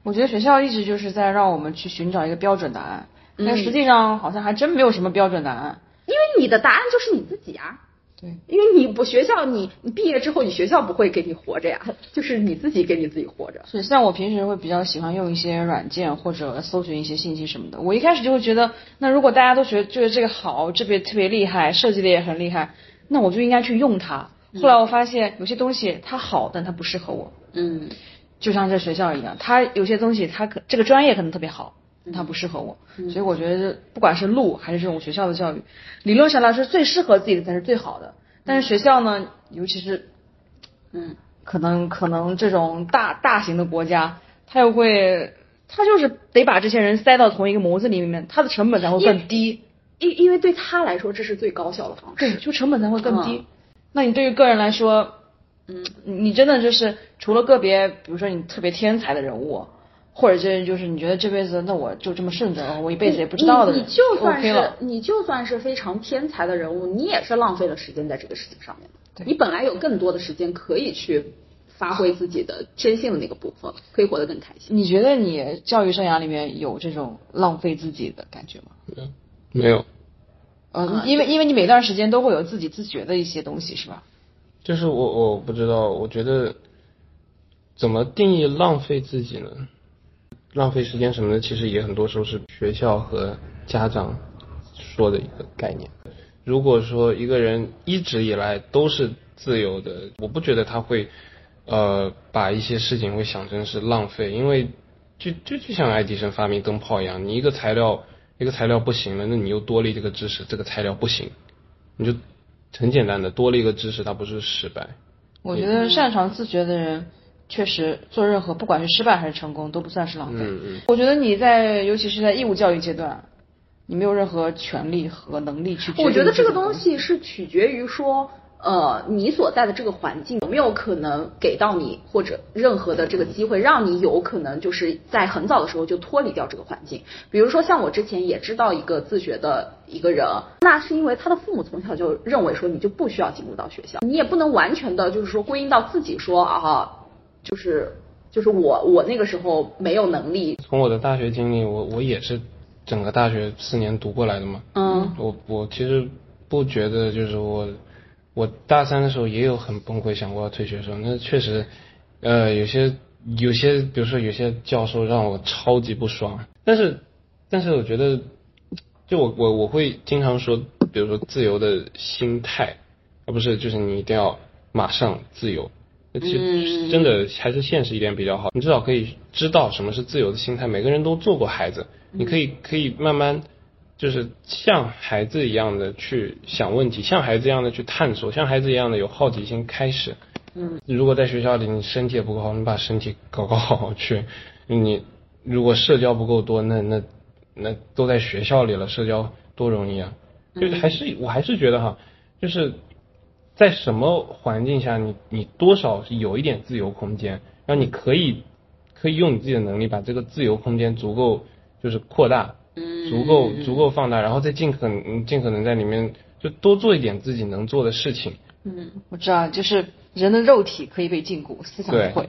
我觉得学校一直就是在让我们去寻找一个标准答案，嗯但实际上好像还真没有什么标准答案。因为你的答案就是你自己啊。对，因为你不学校，你你毕业之后，你学校不会给你活着呀，就是你自己给你自己活着。是像我平时会比较喜欢用一些软件或者搜寻一些信息什么的。我一开始就会觉得，那如果大家都觉得觉得这个好，这边特别厉害，设计的也很厉害，那我就应该去用它。后来我发现有些东西它好，但它不适合我。嗯就像这学校一样，它有些东西它可这个专业可能特别好，但它不适合我，所以我觉得不管是路还是这种学校的教育，理论上来说最适合自己的才是最好的。但是学校呢，尤其是嗯，可能可能这种大大型的国家，它又会，它就是得把这些人塞到同一个模子里面，它的成本才会更低。因因为对他来说，这是最高效的方对，式。就成本才会更低。嗯那你对于个人来说，嗯，你真的就是除了个别，比如说你特别天才的人物，或者这就是你觉得这辈子那我就这么顺着，我一辈子也不知道的人你你就算 OK 是。你就算是非常天才的人物，你也是浪费了时间在这个事情上面的。你本来有更多的时间可以去发挥自己的天性的那个部分，可以活得更开心。你觉得你教育生涯里面有这种浪费自己的感觉吗？没有，嗯，因为因为你每段时间都会有自己自觉的一些东西，是吧？就是我我不知道，我觉得怎么定义浪费自己呢？浪费时间什么的，其实也很多时候是学校和家长说的一个概念。如果说一个人一直以来都是自由的，我不觉得他会呃把一些事情会想成是浪费，因为就就就像爱迪生发明灯泡一样，你一个材料一个材料不行了，那你又多了一个知识，这个材料不行，你就很简单的多了一个知识，它不是失败。我觉得擅长自觉的人，确实做任何不管是失败还是成功，都不算是浪费。嗯嗯我觉得你在尤其是在义务教育阶段，你没有任何权利和能力去我觉得这个东西是取决于说，呃，你所在的这个环境有没有可能给到你或者任何的这个机会，让你有可能就是在很早的时候就脱离掉这个环境。比如说像我之前也知道一个自学的一个人，那是因为他的父母从小就认为说你就不需要进入到学校，你也不能完全的就是说归因到自己说啊，就是就是我我那个时候没有能力，从我的大学经历，我我也是整个大学四年读过来的嘛。嗯我我其实不觉得，就是我我大三的时候也有很崩溃，想过要退学的时候。那确实，呃，有些有些，比如说有些教授让我超级不爽。但是但是我觉得，就我我我会经常说，比如说自由的心态，而不是就是你一定要马上自由。那其实真的还是现实一点比较好。你至少可以知道什么是自由的心态。每个人都做过孩子，你可以可以慢慢就是像孩子一样的去想问题，像孩子一样的去探索，像孩子一样的有好奇心开始。嗯，如果在学校里你身体也不够好，你把身体搞搞好 去。你如果社交不够多，那那那都在学校里了，社交多容易啊！就还是我还是觉得哈，就是在什么环境下，你你多少是有一点自由空间，然后你可以可以用你自己的能力把这个自由空间足够就是扩大，足够足够放大，然后再尽可能尽可能在里面就多做一点自己能做的事情。嗯我知道，就是人的肉体可以被禁锢，思想不会。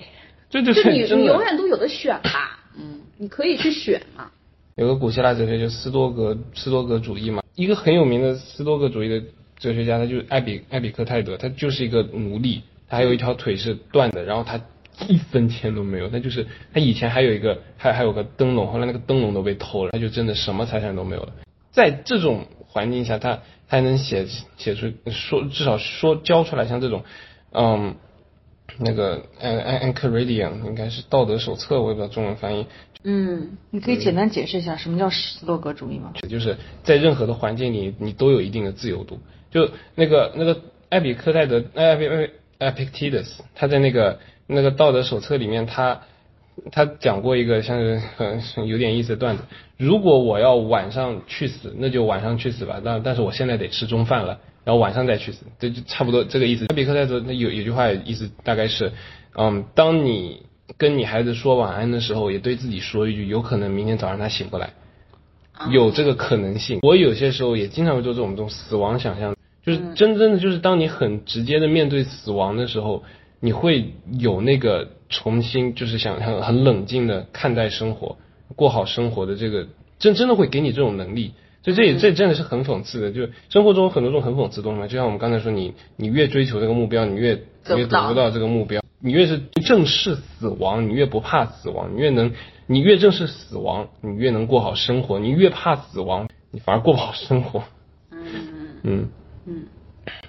对对就是你真的你永远都有的选吧，嗯，你可以去选嘛。有个古希腊哲学就斯多格斯多格主义嘛，一个很有名的斯多格主义的哲学家，他就是艾比艾比克泰德，他就是一个奴隶，他还有一条腿是断的，然后他一分钱都没有，他就是他以前还有一个还还有个灯笼，后来那个灯笼都被偷了，他就真的什么财产都没有了。在这种环境下，他他还能写写出说至少说教出来像这种，嗯，那个安安安克瑞迪亚应该是道德手册，我也不知道中文翻译。嗯，你可以简单解释一下什么叫斯多格主义吗？就是在任何的环境里，你都有一定的自由度。就那个那个艾比克泰德艾比艾艾 Epictetus，他在那个那个道德手册里面，他他讲过一个像是很有点意思的段子。如果我要晚上去死，那就晚上去死吧。但但是我现在得吃中饭了，然后晚上再去死，这就差不多这个意思。艾比克泰德那有有句话意思大概是，嗯，当你跟你孩子说晚安的时候，也对自己说一句，有可能明天早上他醒不来，有这个可能性。我有些时候也经常会做这种这种死亡想象，就是真正的就是当你很直接的面对死亡的时候，你会有那个重新就是想很很冷静的看待生活，过好生活的这个真真的会给你这种能力。所以这也这真的是很讽刺的，就生活中很多种很讽刺的东西嘛。就像我们刚才说，你你越追求这个目标，你越越得不到这个目标。你越是正视死亡，你越不怕死亡；你越能，你越正视死亡，你越能过好生活；你越怕死亡，你反而过不好生活。嗯嗯嗯，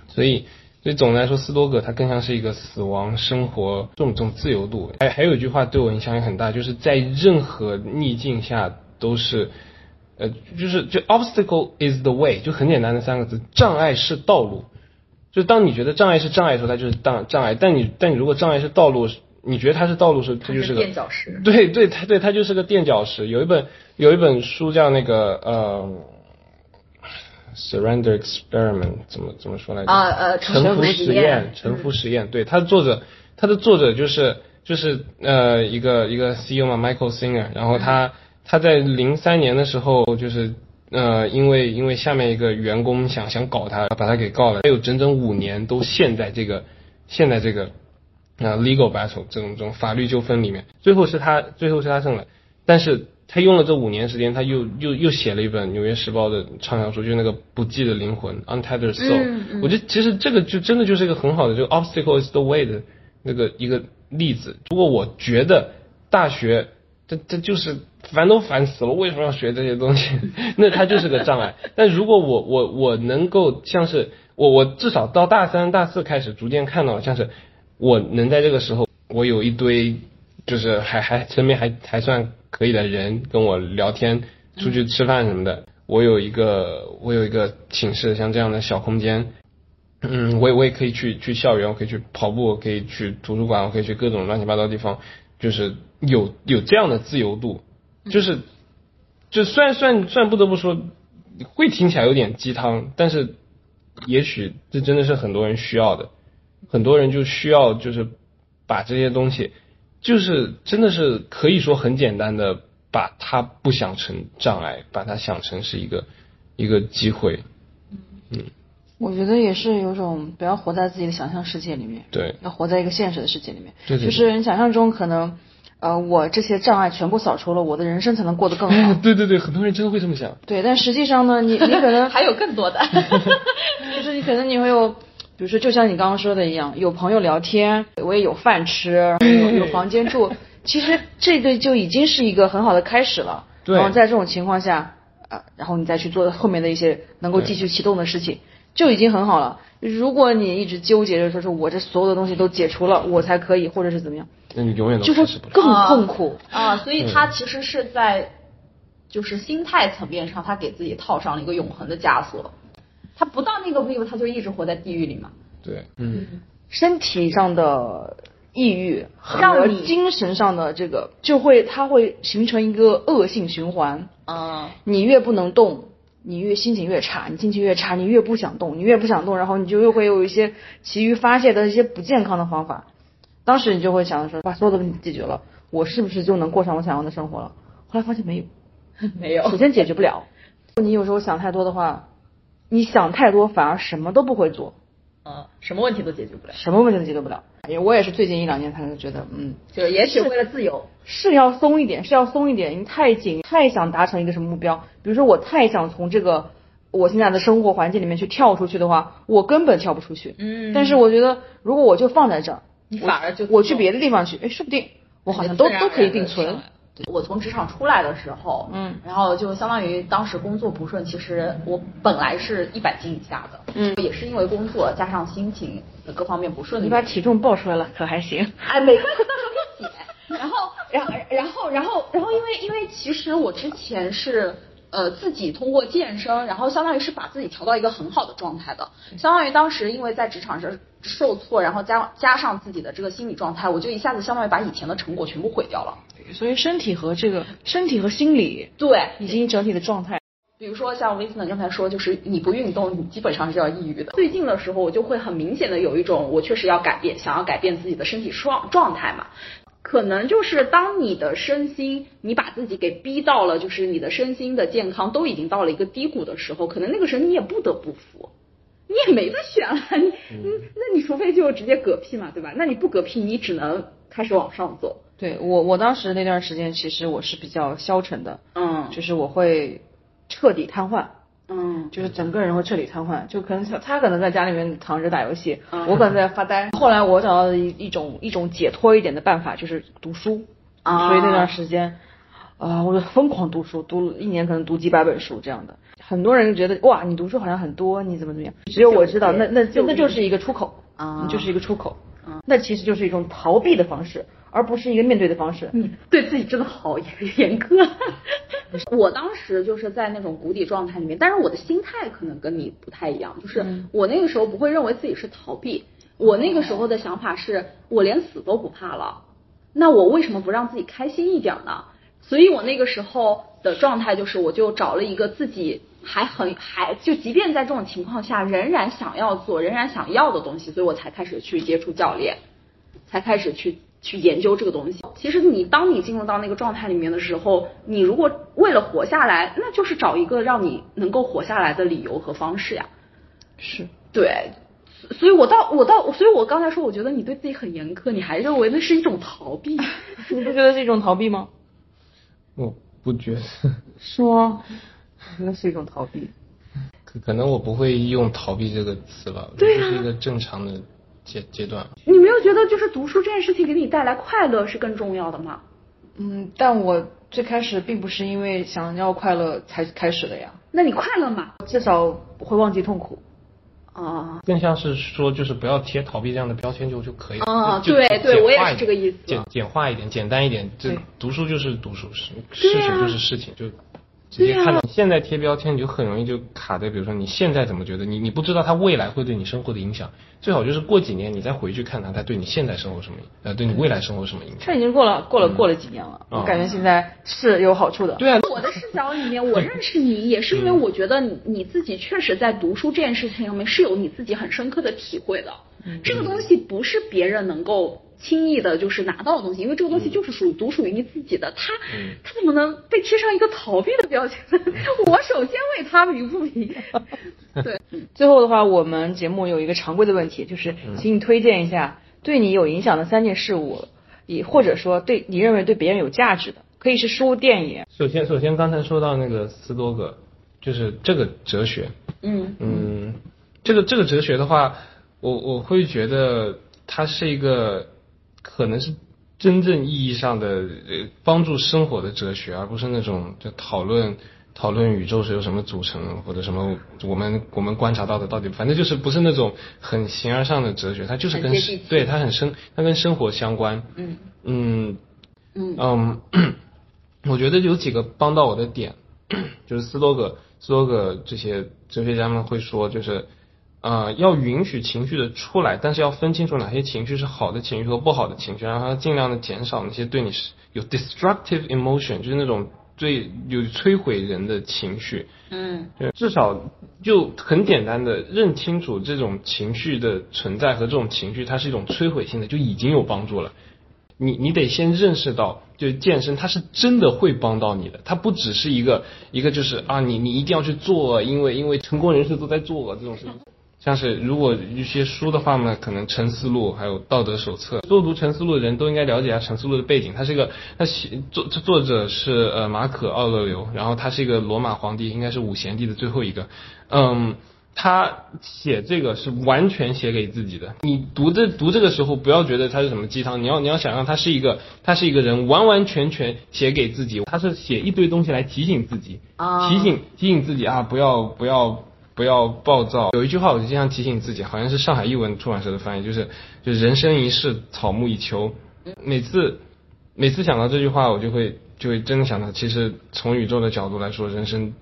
所以，所以总的来说，斯多葛它更像是一个死亡生活这种这种自由度。还还有一句话对我影响也很大，就是在任何逆境下都是，呃，就是就 obstacle is the way，就很简单的三个字，障碍是道路。就是当你觉得障碍是障碍的时候，它就是障障碍；但你但你如果障碍是道路，你觉得它是道路是，它就是个垫脚石。对对，它对它就是个垫脚石。有一本有一本书叫那个呃，Surrender Experiment，怎么怎么说来着？啊呃，沉浮实验，沉浮实验。对，它的作者，它的作者就是就是呃一个一个 CEO 嘛，Michael Singer。然后他他在零三年的时候就是。呃，因为因为下面一个员工想想搞他，把他给告了，他有整整五年都陷在这个陷在这个啊 legal battle 这种这种法律纠纷里面，最后是他最后是他胜了，但是他用了这五年时间，他又又又写了一本《纽约时报》的畅销书，就是那个不羁的灵魂 Untethered Soul。我觉得其实这个就真的就是一个很好的这个 obstacle is the way 的那个一个例子。如果我觉得大学这这就是烦都烦死了，为什么要学这些东西？那它就是个障碍。但如果我我我能够像是我我至少到大三大四开始逐渐看到，像是我能在这个时候，我有一堆就是还还身边还还算可以的人跟我聊天，出去吃饭什么的。我有一个我有一个寝室像这样的小空间，嗯，我也我也可以去去校园，我可以去跑步，我可以去图书馆，我可以去各种乱七八糟地方。就是有有这样的自由度，就是就算算算不得不说会听起来有点鸡汤，但是也许这真的是很多人需要的，很多人就需要就是把这些东西，就是真的是可以说很简单的把它不想成障碍，把它想成是一个一个机会，嗯。我觉得也是有种不要活在自己的想象世界里面，对，要活在一个现实的世界里面。对对。就是你想象中可能，呃，我这些障碍全部扫除了，我的人生才能过得更好。对对对，很多人真的会这么想。对，但实际上呢，你你可能 还有更多的，就是你可能你会有，比如说就像你刚刚说的一样，有朋友聊天，我也有饭吃，有有房间住，其实这个就已经是一个很好的开始了。对。然后在这种情况下，啊，然后你再去做后面的一些能够继续启动的事情。就已经很好了。如果你一直纠结着说，是我这所有的东西都解除了，我才可以，或者是怎么样，那你永远都就会更痛苦啊。所以他其实是在，就是心态层面上，他给自己套上了一个永恒的枷锁。他不到那个地步，他就一直活在地狱里嘛。对，嗯。身体上的抑郁和精神上的这个，就会它会形成一个恶性循环啊。你越不能动。你越心情越差，你心情越差，你越不想动，你越不想动，然后你就又会有一些其余发泄的一些不健康的方法。当时你就会想说，把所有的问题解决了，我是不是就能过上我想要的生活了？后来发现没有，没有。首先解决不了。你有时候想太多的话，你想太多反而什么都不会做。嗯，什么问题都解决不了。什么问题都解决不了。因为我也是最近一两年才能觉得，嗯，就是也许为了自由，是要松一点，是要松一点。你太紧，太想达成一个什么目标，比如说我太想从这个我现在的生活环境里面去跳出去的话，我根本跳不出去。嗯但是我觉得，如果我就放在这儿，你反而就我去别的地方去，哎，说不定我好像都都可以定存。我从职场出来的时候，嗯然后就相当于当时工作不顺，其实我本来是一百斤以下的，嗯也是因为工作加上心情各方面不顺利，你把体重报出来了，可还行？哎，没关系，到时候可以写。然后，然后，然后，然后，然后，因为因为其实我之前是呃自己通过健身，然后相当于是把自己调到一个很好的状态的。相当于当时因为在职场上受挫，然后加加上自己的这个心理状态，我就一下子相当于把以前的成果全部毁掉了。所以身体和这个身体和心理对，已经整体的状态，比如说像 Vincent 刚才说，就是你不运动，你基本上是要抑郁的。最近的时候，我就会很明显的有一种，我确实要改变，想要改变自己的身体状状态嘛。可能就是当你的身心，你把自己给逼到了，就是你的身心的健康都已经到了一个低谷的时候，可能那个时候你也不得不服，你也没得选了，你你那你除非就直接嗝屁嘛，对吧？那你不嗝屁，你只能开始往上走。对我我当时那段时间其实我是比较消沉的，嗯就是我会彻底瘫痪。嗯就是整个人会彻底瘫痪，就可能他他可能在家里面躺着打游戏，嗯我可能在发呆。后来我找到了一一种一种解脱一点的办法，就是读书。啊所以那段时间，啊、我就疯狂读书，读了一年可能读几百本书这样的。很多人觉得哇，你读书好像很多，你怎么怎么样？只有我知道，那那那就是一个出口啊你就是一个出口。那其实就是一种逃避的方式，而不是一个面对的方式。你对自己真的好严 严苛。我当时就是在那种谷底状态里面，但是我的心态可能跟你不太一样，就是我那个时候不会认为自己是逃避，我那个时候的想法是我连死都不怕了，那我为什么不让自己开心一点呢？所以我那个时候的状态就是，我就找了一个自己还很还就即便在这种情况下仍然想要做、仍然想要的东西，所以我才开始去接触教练。才开始去去研究这个东西。其实你当你进入到那个状态里面的时候，你如果为了活下来，那就是找一个让你能够活下来的理由和方式呀。是，对，所以我到我到，所以我刚才说，我觉得你对自己很严苛，你还认为那是一种逃避。你不觉得是一种逃避吗？我不觉得，是吗？我觉得是一种逃避。可可能我不会用逃避这个词吧，对啊这是一个正常的阶阶段。你没有觉得就是读书这件事情给你带来快乐是更重要的吗？嗯，但我最开始并不是因为想要快乐才开始的呀，那你快乐吗？至少不会忘记痛苦。啊、更像是说，就是不要贴逃避这样的标签就就可以了。啊对对我也是这个意思简简化一点，简单一点。这读书就是读书，事事情就是事情，就直接看到。现在贴标签，你就很容易就卡在，比如说你现在怎么觉得，你你不知道它未来会对你生活的影响。最好就是过几年你再回去看它，它对你现在生活什么，呃，对你未来生活什么影响。这已经过了过了过了几年了，嗯我感觉现在是有好处的。对啊，我的视角里面，我认识你也是因为我觉得你你自己确实在读书这件事情上面是有你自己很深刻的体会的。这个东西不是别人能够轻易的就是拿到的东西，因为这个东西就是属于独属于你自己的。他他怎么能被贴上一个逃避的标签呢？我首先为他鸣不平。对，最后的话，我们节目有一个常规的问题，就是请你推荐一下对你有影响的三件事物，也或者说对你认为对别人有价值的，可以是书、电影。首先首先刚才说到那个斯多葛，就是这个哲学，嗯嗯，这个这个哲学的话，我我会觉得它是一个可能是真正意义上的呃帮助生活的哲学，而不是那种就讨论讨论宇宙是由什么组成，或者什么我们我们观察到的到底，反正就是不是那种很形而上的哲学，它就是跟对它很生，它跟生活相关。嗯。嗯嗯。嗯，我觉得有几个帮到我的点，就是斯多葛、斯多葛这些哲学家们会说，就是呃要允许情绪的出来，但是要分清楚哪些情绪是好的情绪和不好的情绪，然后尽量的减少那些对你是有 destructive emotion，就是那种最有摧毁人的情绪。嗯对，至少就很简单的认清楚这种情绪的存在和这种情绪它是一种摧毁性的，就已经有帮助了。你你得先认识到，就是健身它是真的会帮到你的，它不只是一个一个就是啊你你一定要去做，因为因为成功人士都在做这种事情。像是如果一些书的话呢，可能《沉思录》还有《道德手册》。多读《沉思录》的人都应该了解一下《沉思录》的背景。他是一个，他写作作者是呃马可·奥勒留，然后他是一个罗马皇帝，应该是五贤帝的最后一个。嗯，他写这个是完全写给自己的。你读这读这个时候，不要觉得他是什么鸡汤，你要你要想象他是一个他是一个人完完全全写给自己，他是写一堆东西来提醒自己，提醒提醒自己啊，不要不要。不要暴躁。有一句话，我就经常提醒自己，好像是上海译文出版社的翻译，就是“就人生一世，草木一秋”。每次每次想到这句话，我就会就会真的想到，其实从宇宙的角度来说，人生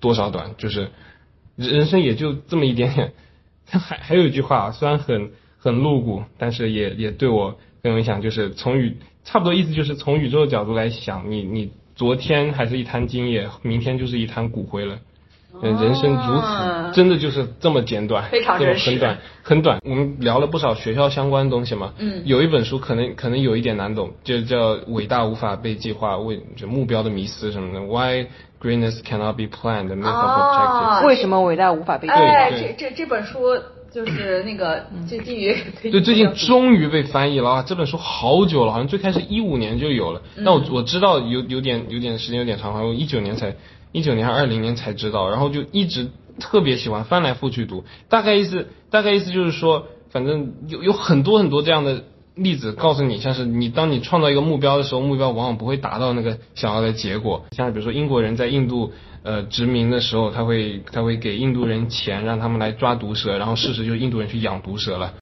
多少短，就是人生也就这么一点点。还还有一句话，虽然很很露骨，但是也也对我很有影响，就是从宇差不多意思就是从宇宙的角度来想，你你昨天还是一滩精液，明天就是一滩骨灰了。人生如此，真的就是这么简短，非常很短，很短。我们聊了不少学校相关的东西嘛，嗯，有一本书可能可能有一点难懂，就叫《伟大无法被计划》，为就目标的迷思什么的。Why greatness cannot be planned? Objectives。为什么伟大无法被？哎，这这这本书就是那个就基于对最近 终于被翻译了啊！这本书好久了，好像最开始一五年就有了，但我我知道有有点有点时间有点长，好像一九年才。一九年、二零年才知道，然后就一直特别喜欢翻来覆去读。大概意思，大概意思就是说，反正有有很多很多这样的例子，告诉你，像是你当你创造一个目标的时候，目标往往不会达到那个想要的结果。像比如说英国人在印度呃殖民的时候，他会他会给印度人钱，让他们来抓毒蛇，然后事实就是印度人去养毒蛇了。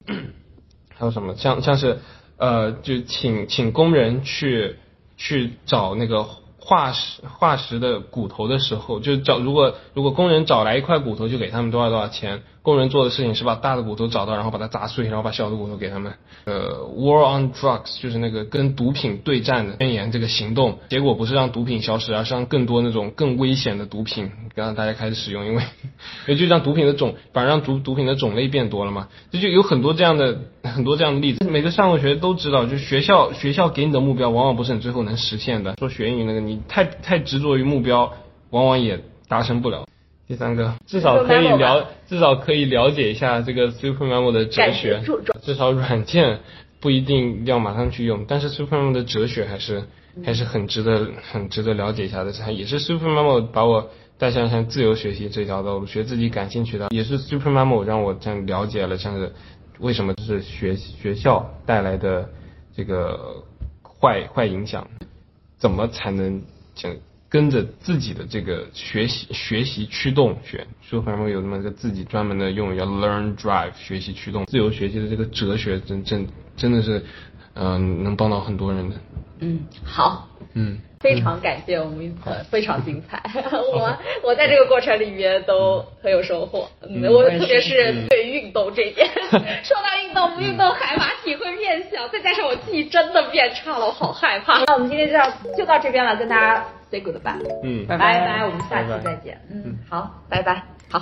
还有什么？像像是呃，就请请工人去去找那个。化石化石的骨头的时候，就找如果如果工人找来一块骨头，就给他们多少多少钱。工人做的事情是把大的骨头找到，然后把它砸碎，然后把小的骨头给他们。呃，War on Drugs 就是那个跟毒品对战的宣言，这个行动结果不是让毒品消失，而是让更多那种更危险的毒品让大家开始使用，因为也 就让毒品的种，反而让毒毒品的种类变多了嘛。这就有很多这样的很多这样的例子。每个上过学都知道，就学校学校给你的目标，往往不是你最后能实现的。说学英语那个，你太太执着于目标，往往也达成不了。第三个，至少可以了，至少可以了解一下这个 Super Memo 的哲学。至少软件不一定要马上去用，但是 Super Memo 的哲学还是还是很值得很值得了解一下的。它也是 Super Memo 把我带向像自由学习这条道路，学自己感兴趣的。也是 Super Memo 让我这样了解了像是为什么是学学校带来的这个坏坏影响，怎么才能讲。跟着自己的这个学习学习驱动学，说反正有那么个自己专门的用语叫 learn drive 学习驱动，自由学习的这个哲学真真真的是，嗯，能帮到很多人的。嗯，好。嗯。非常感谢我们非常精彩。我我在这个过程里面都很有收获。我特别是对运动这一点。说到运动不运动海马体会变小再加上我记忆真的变差了我好害怕。那我们今天就到就到这边了跟大家 say goodbye 嗯拜。拜我们下期再见。嗯。好拜拜。好。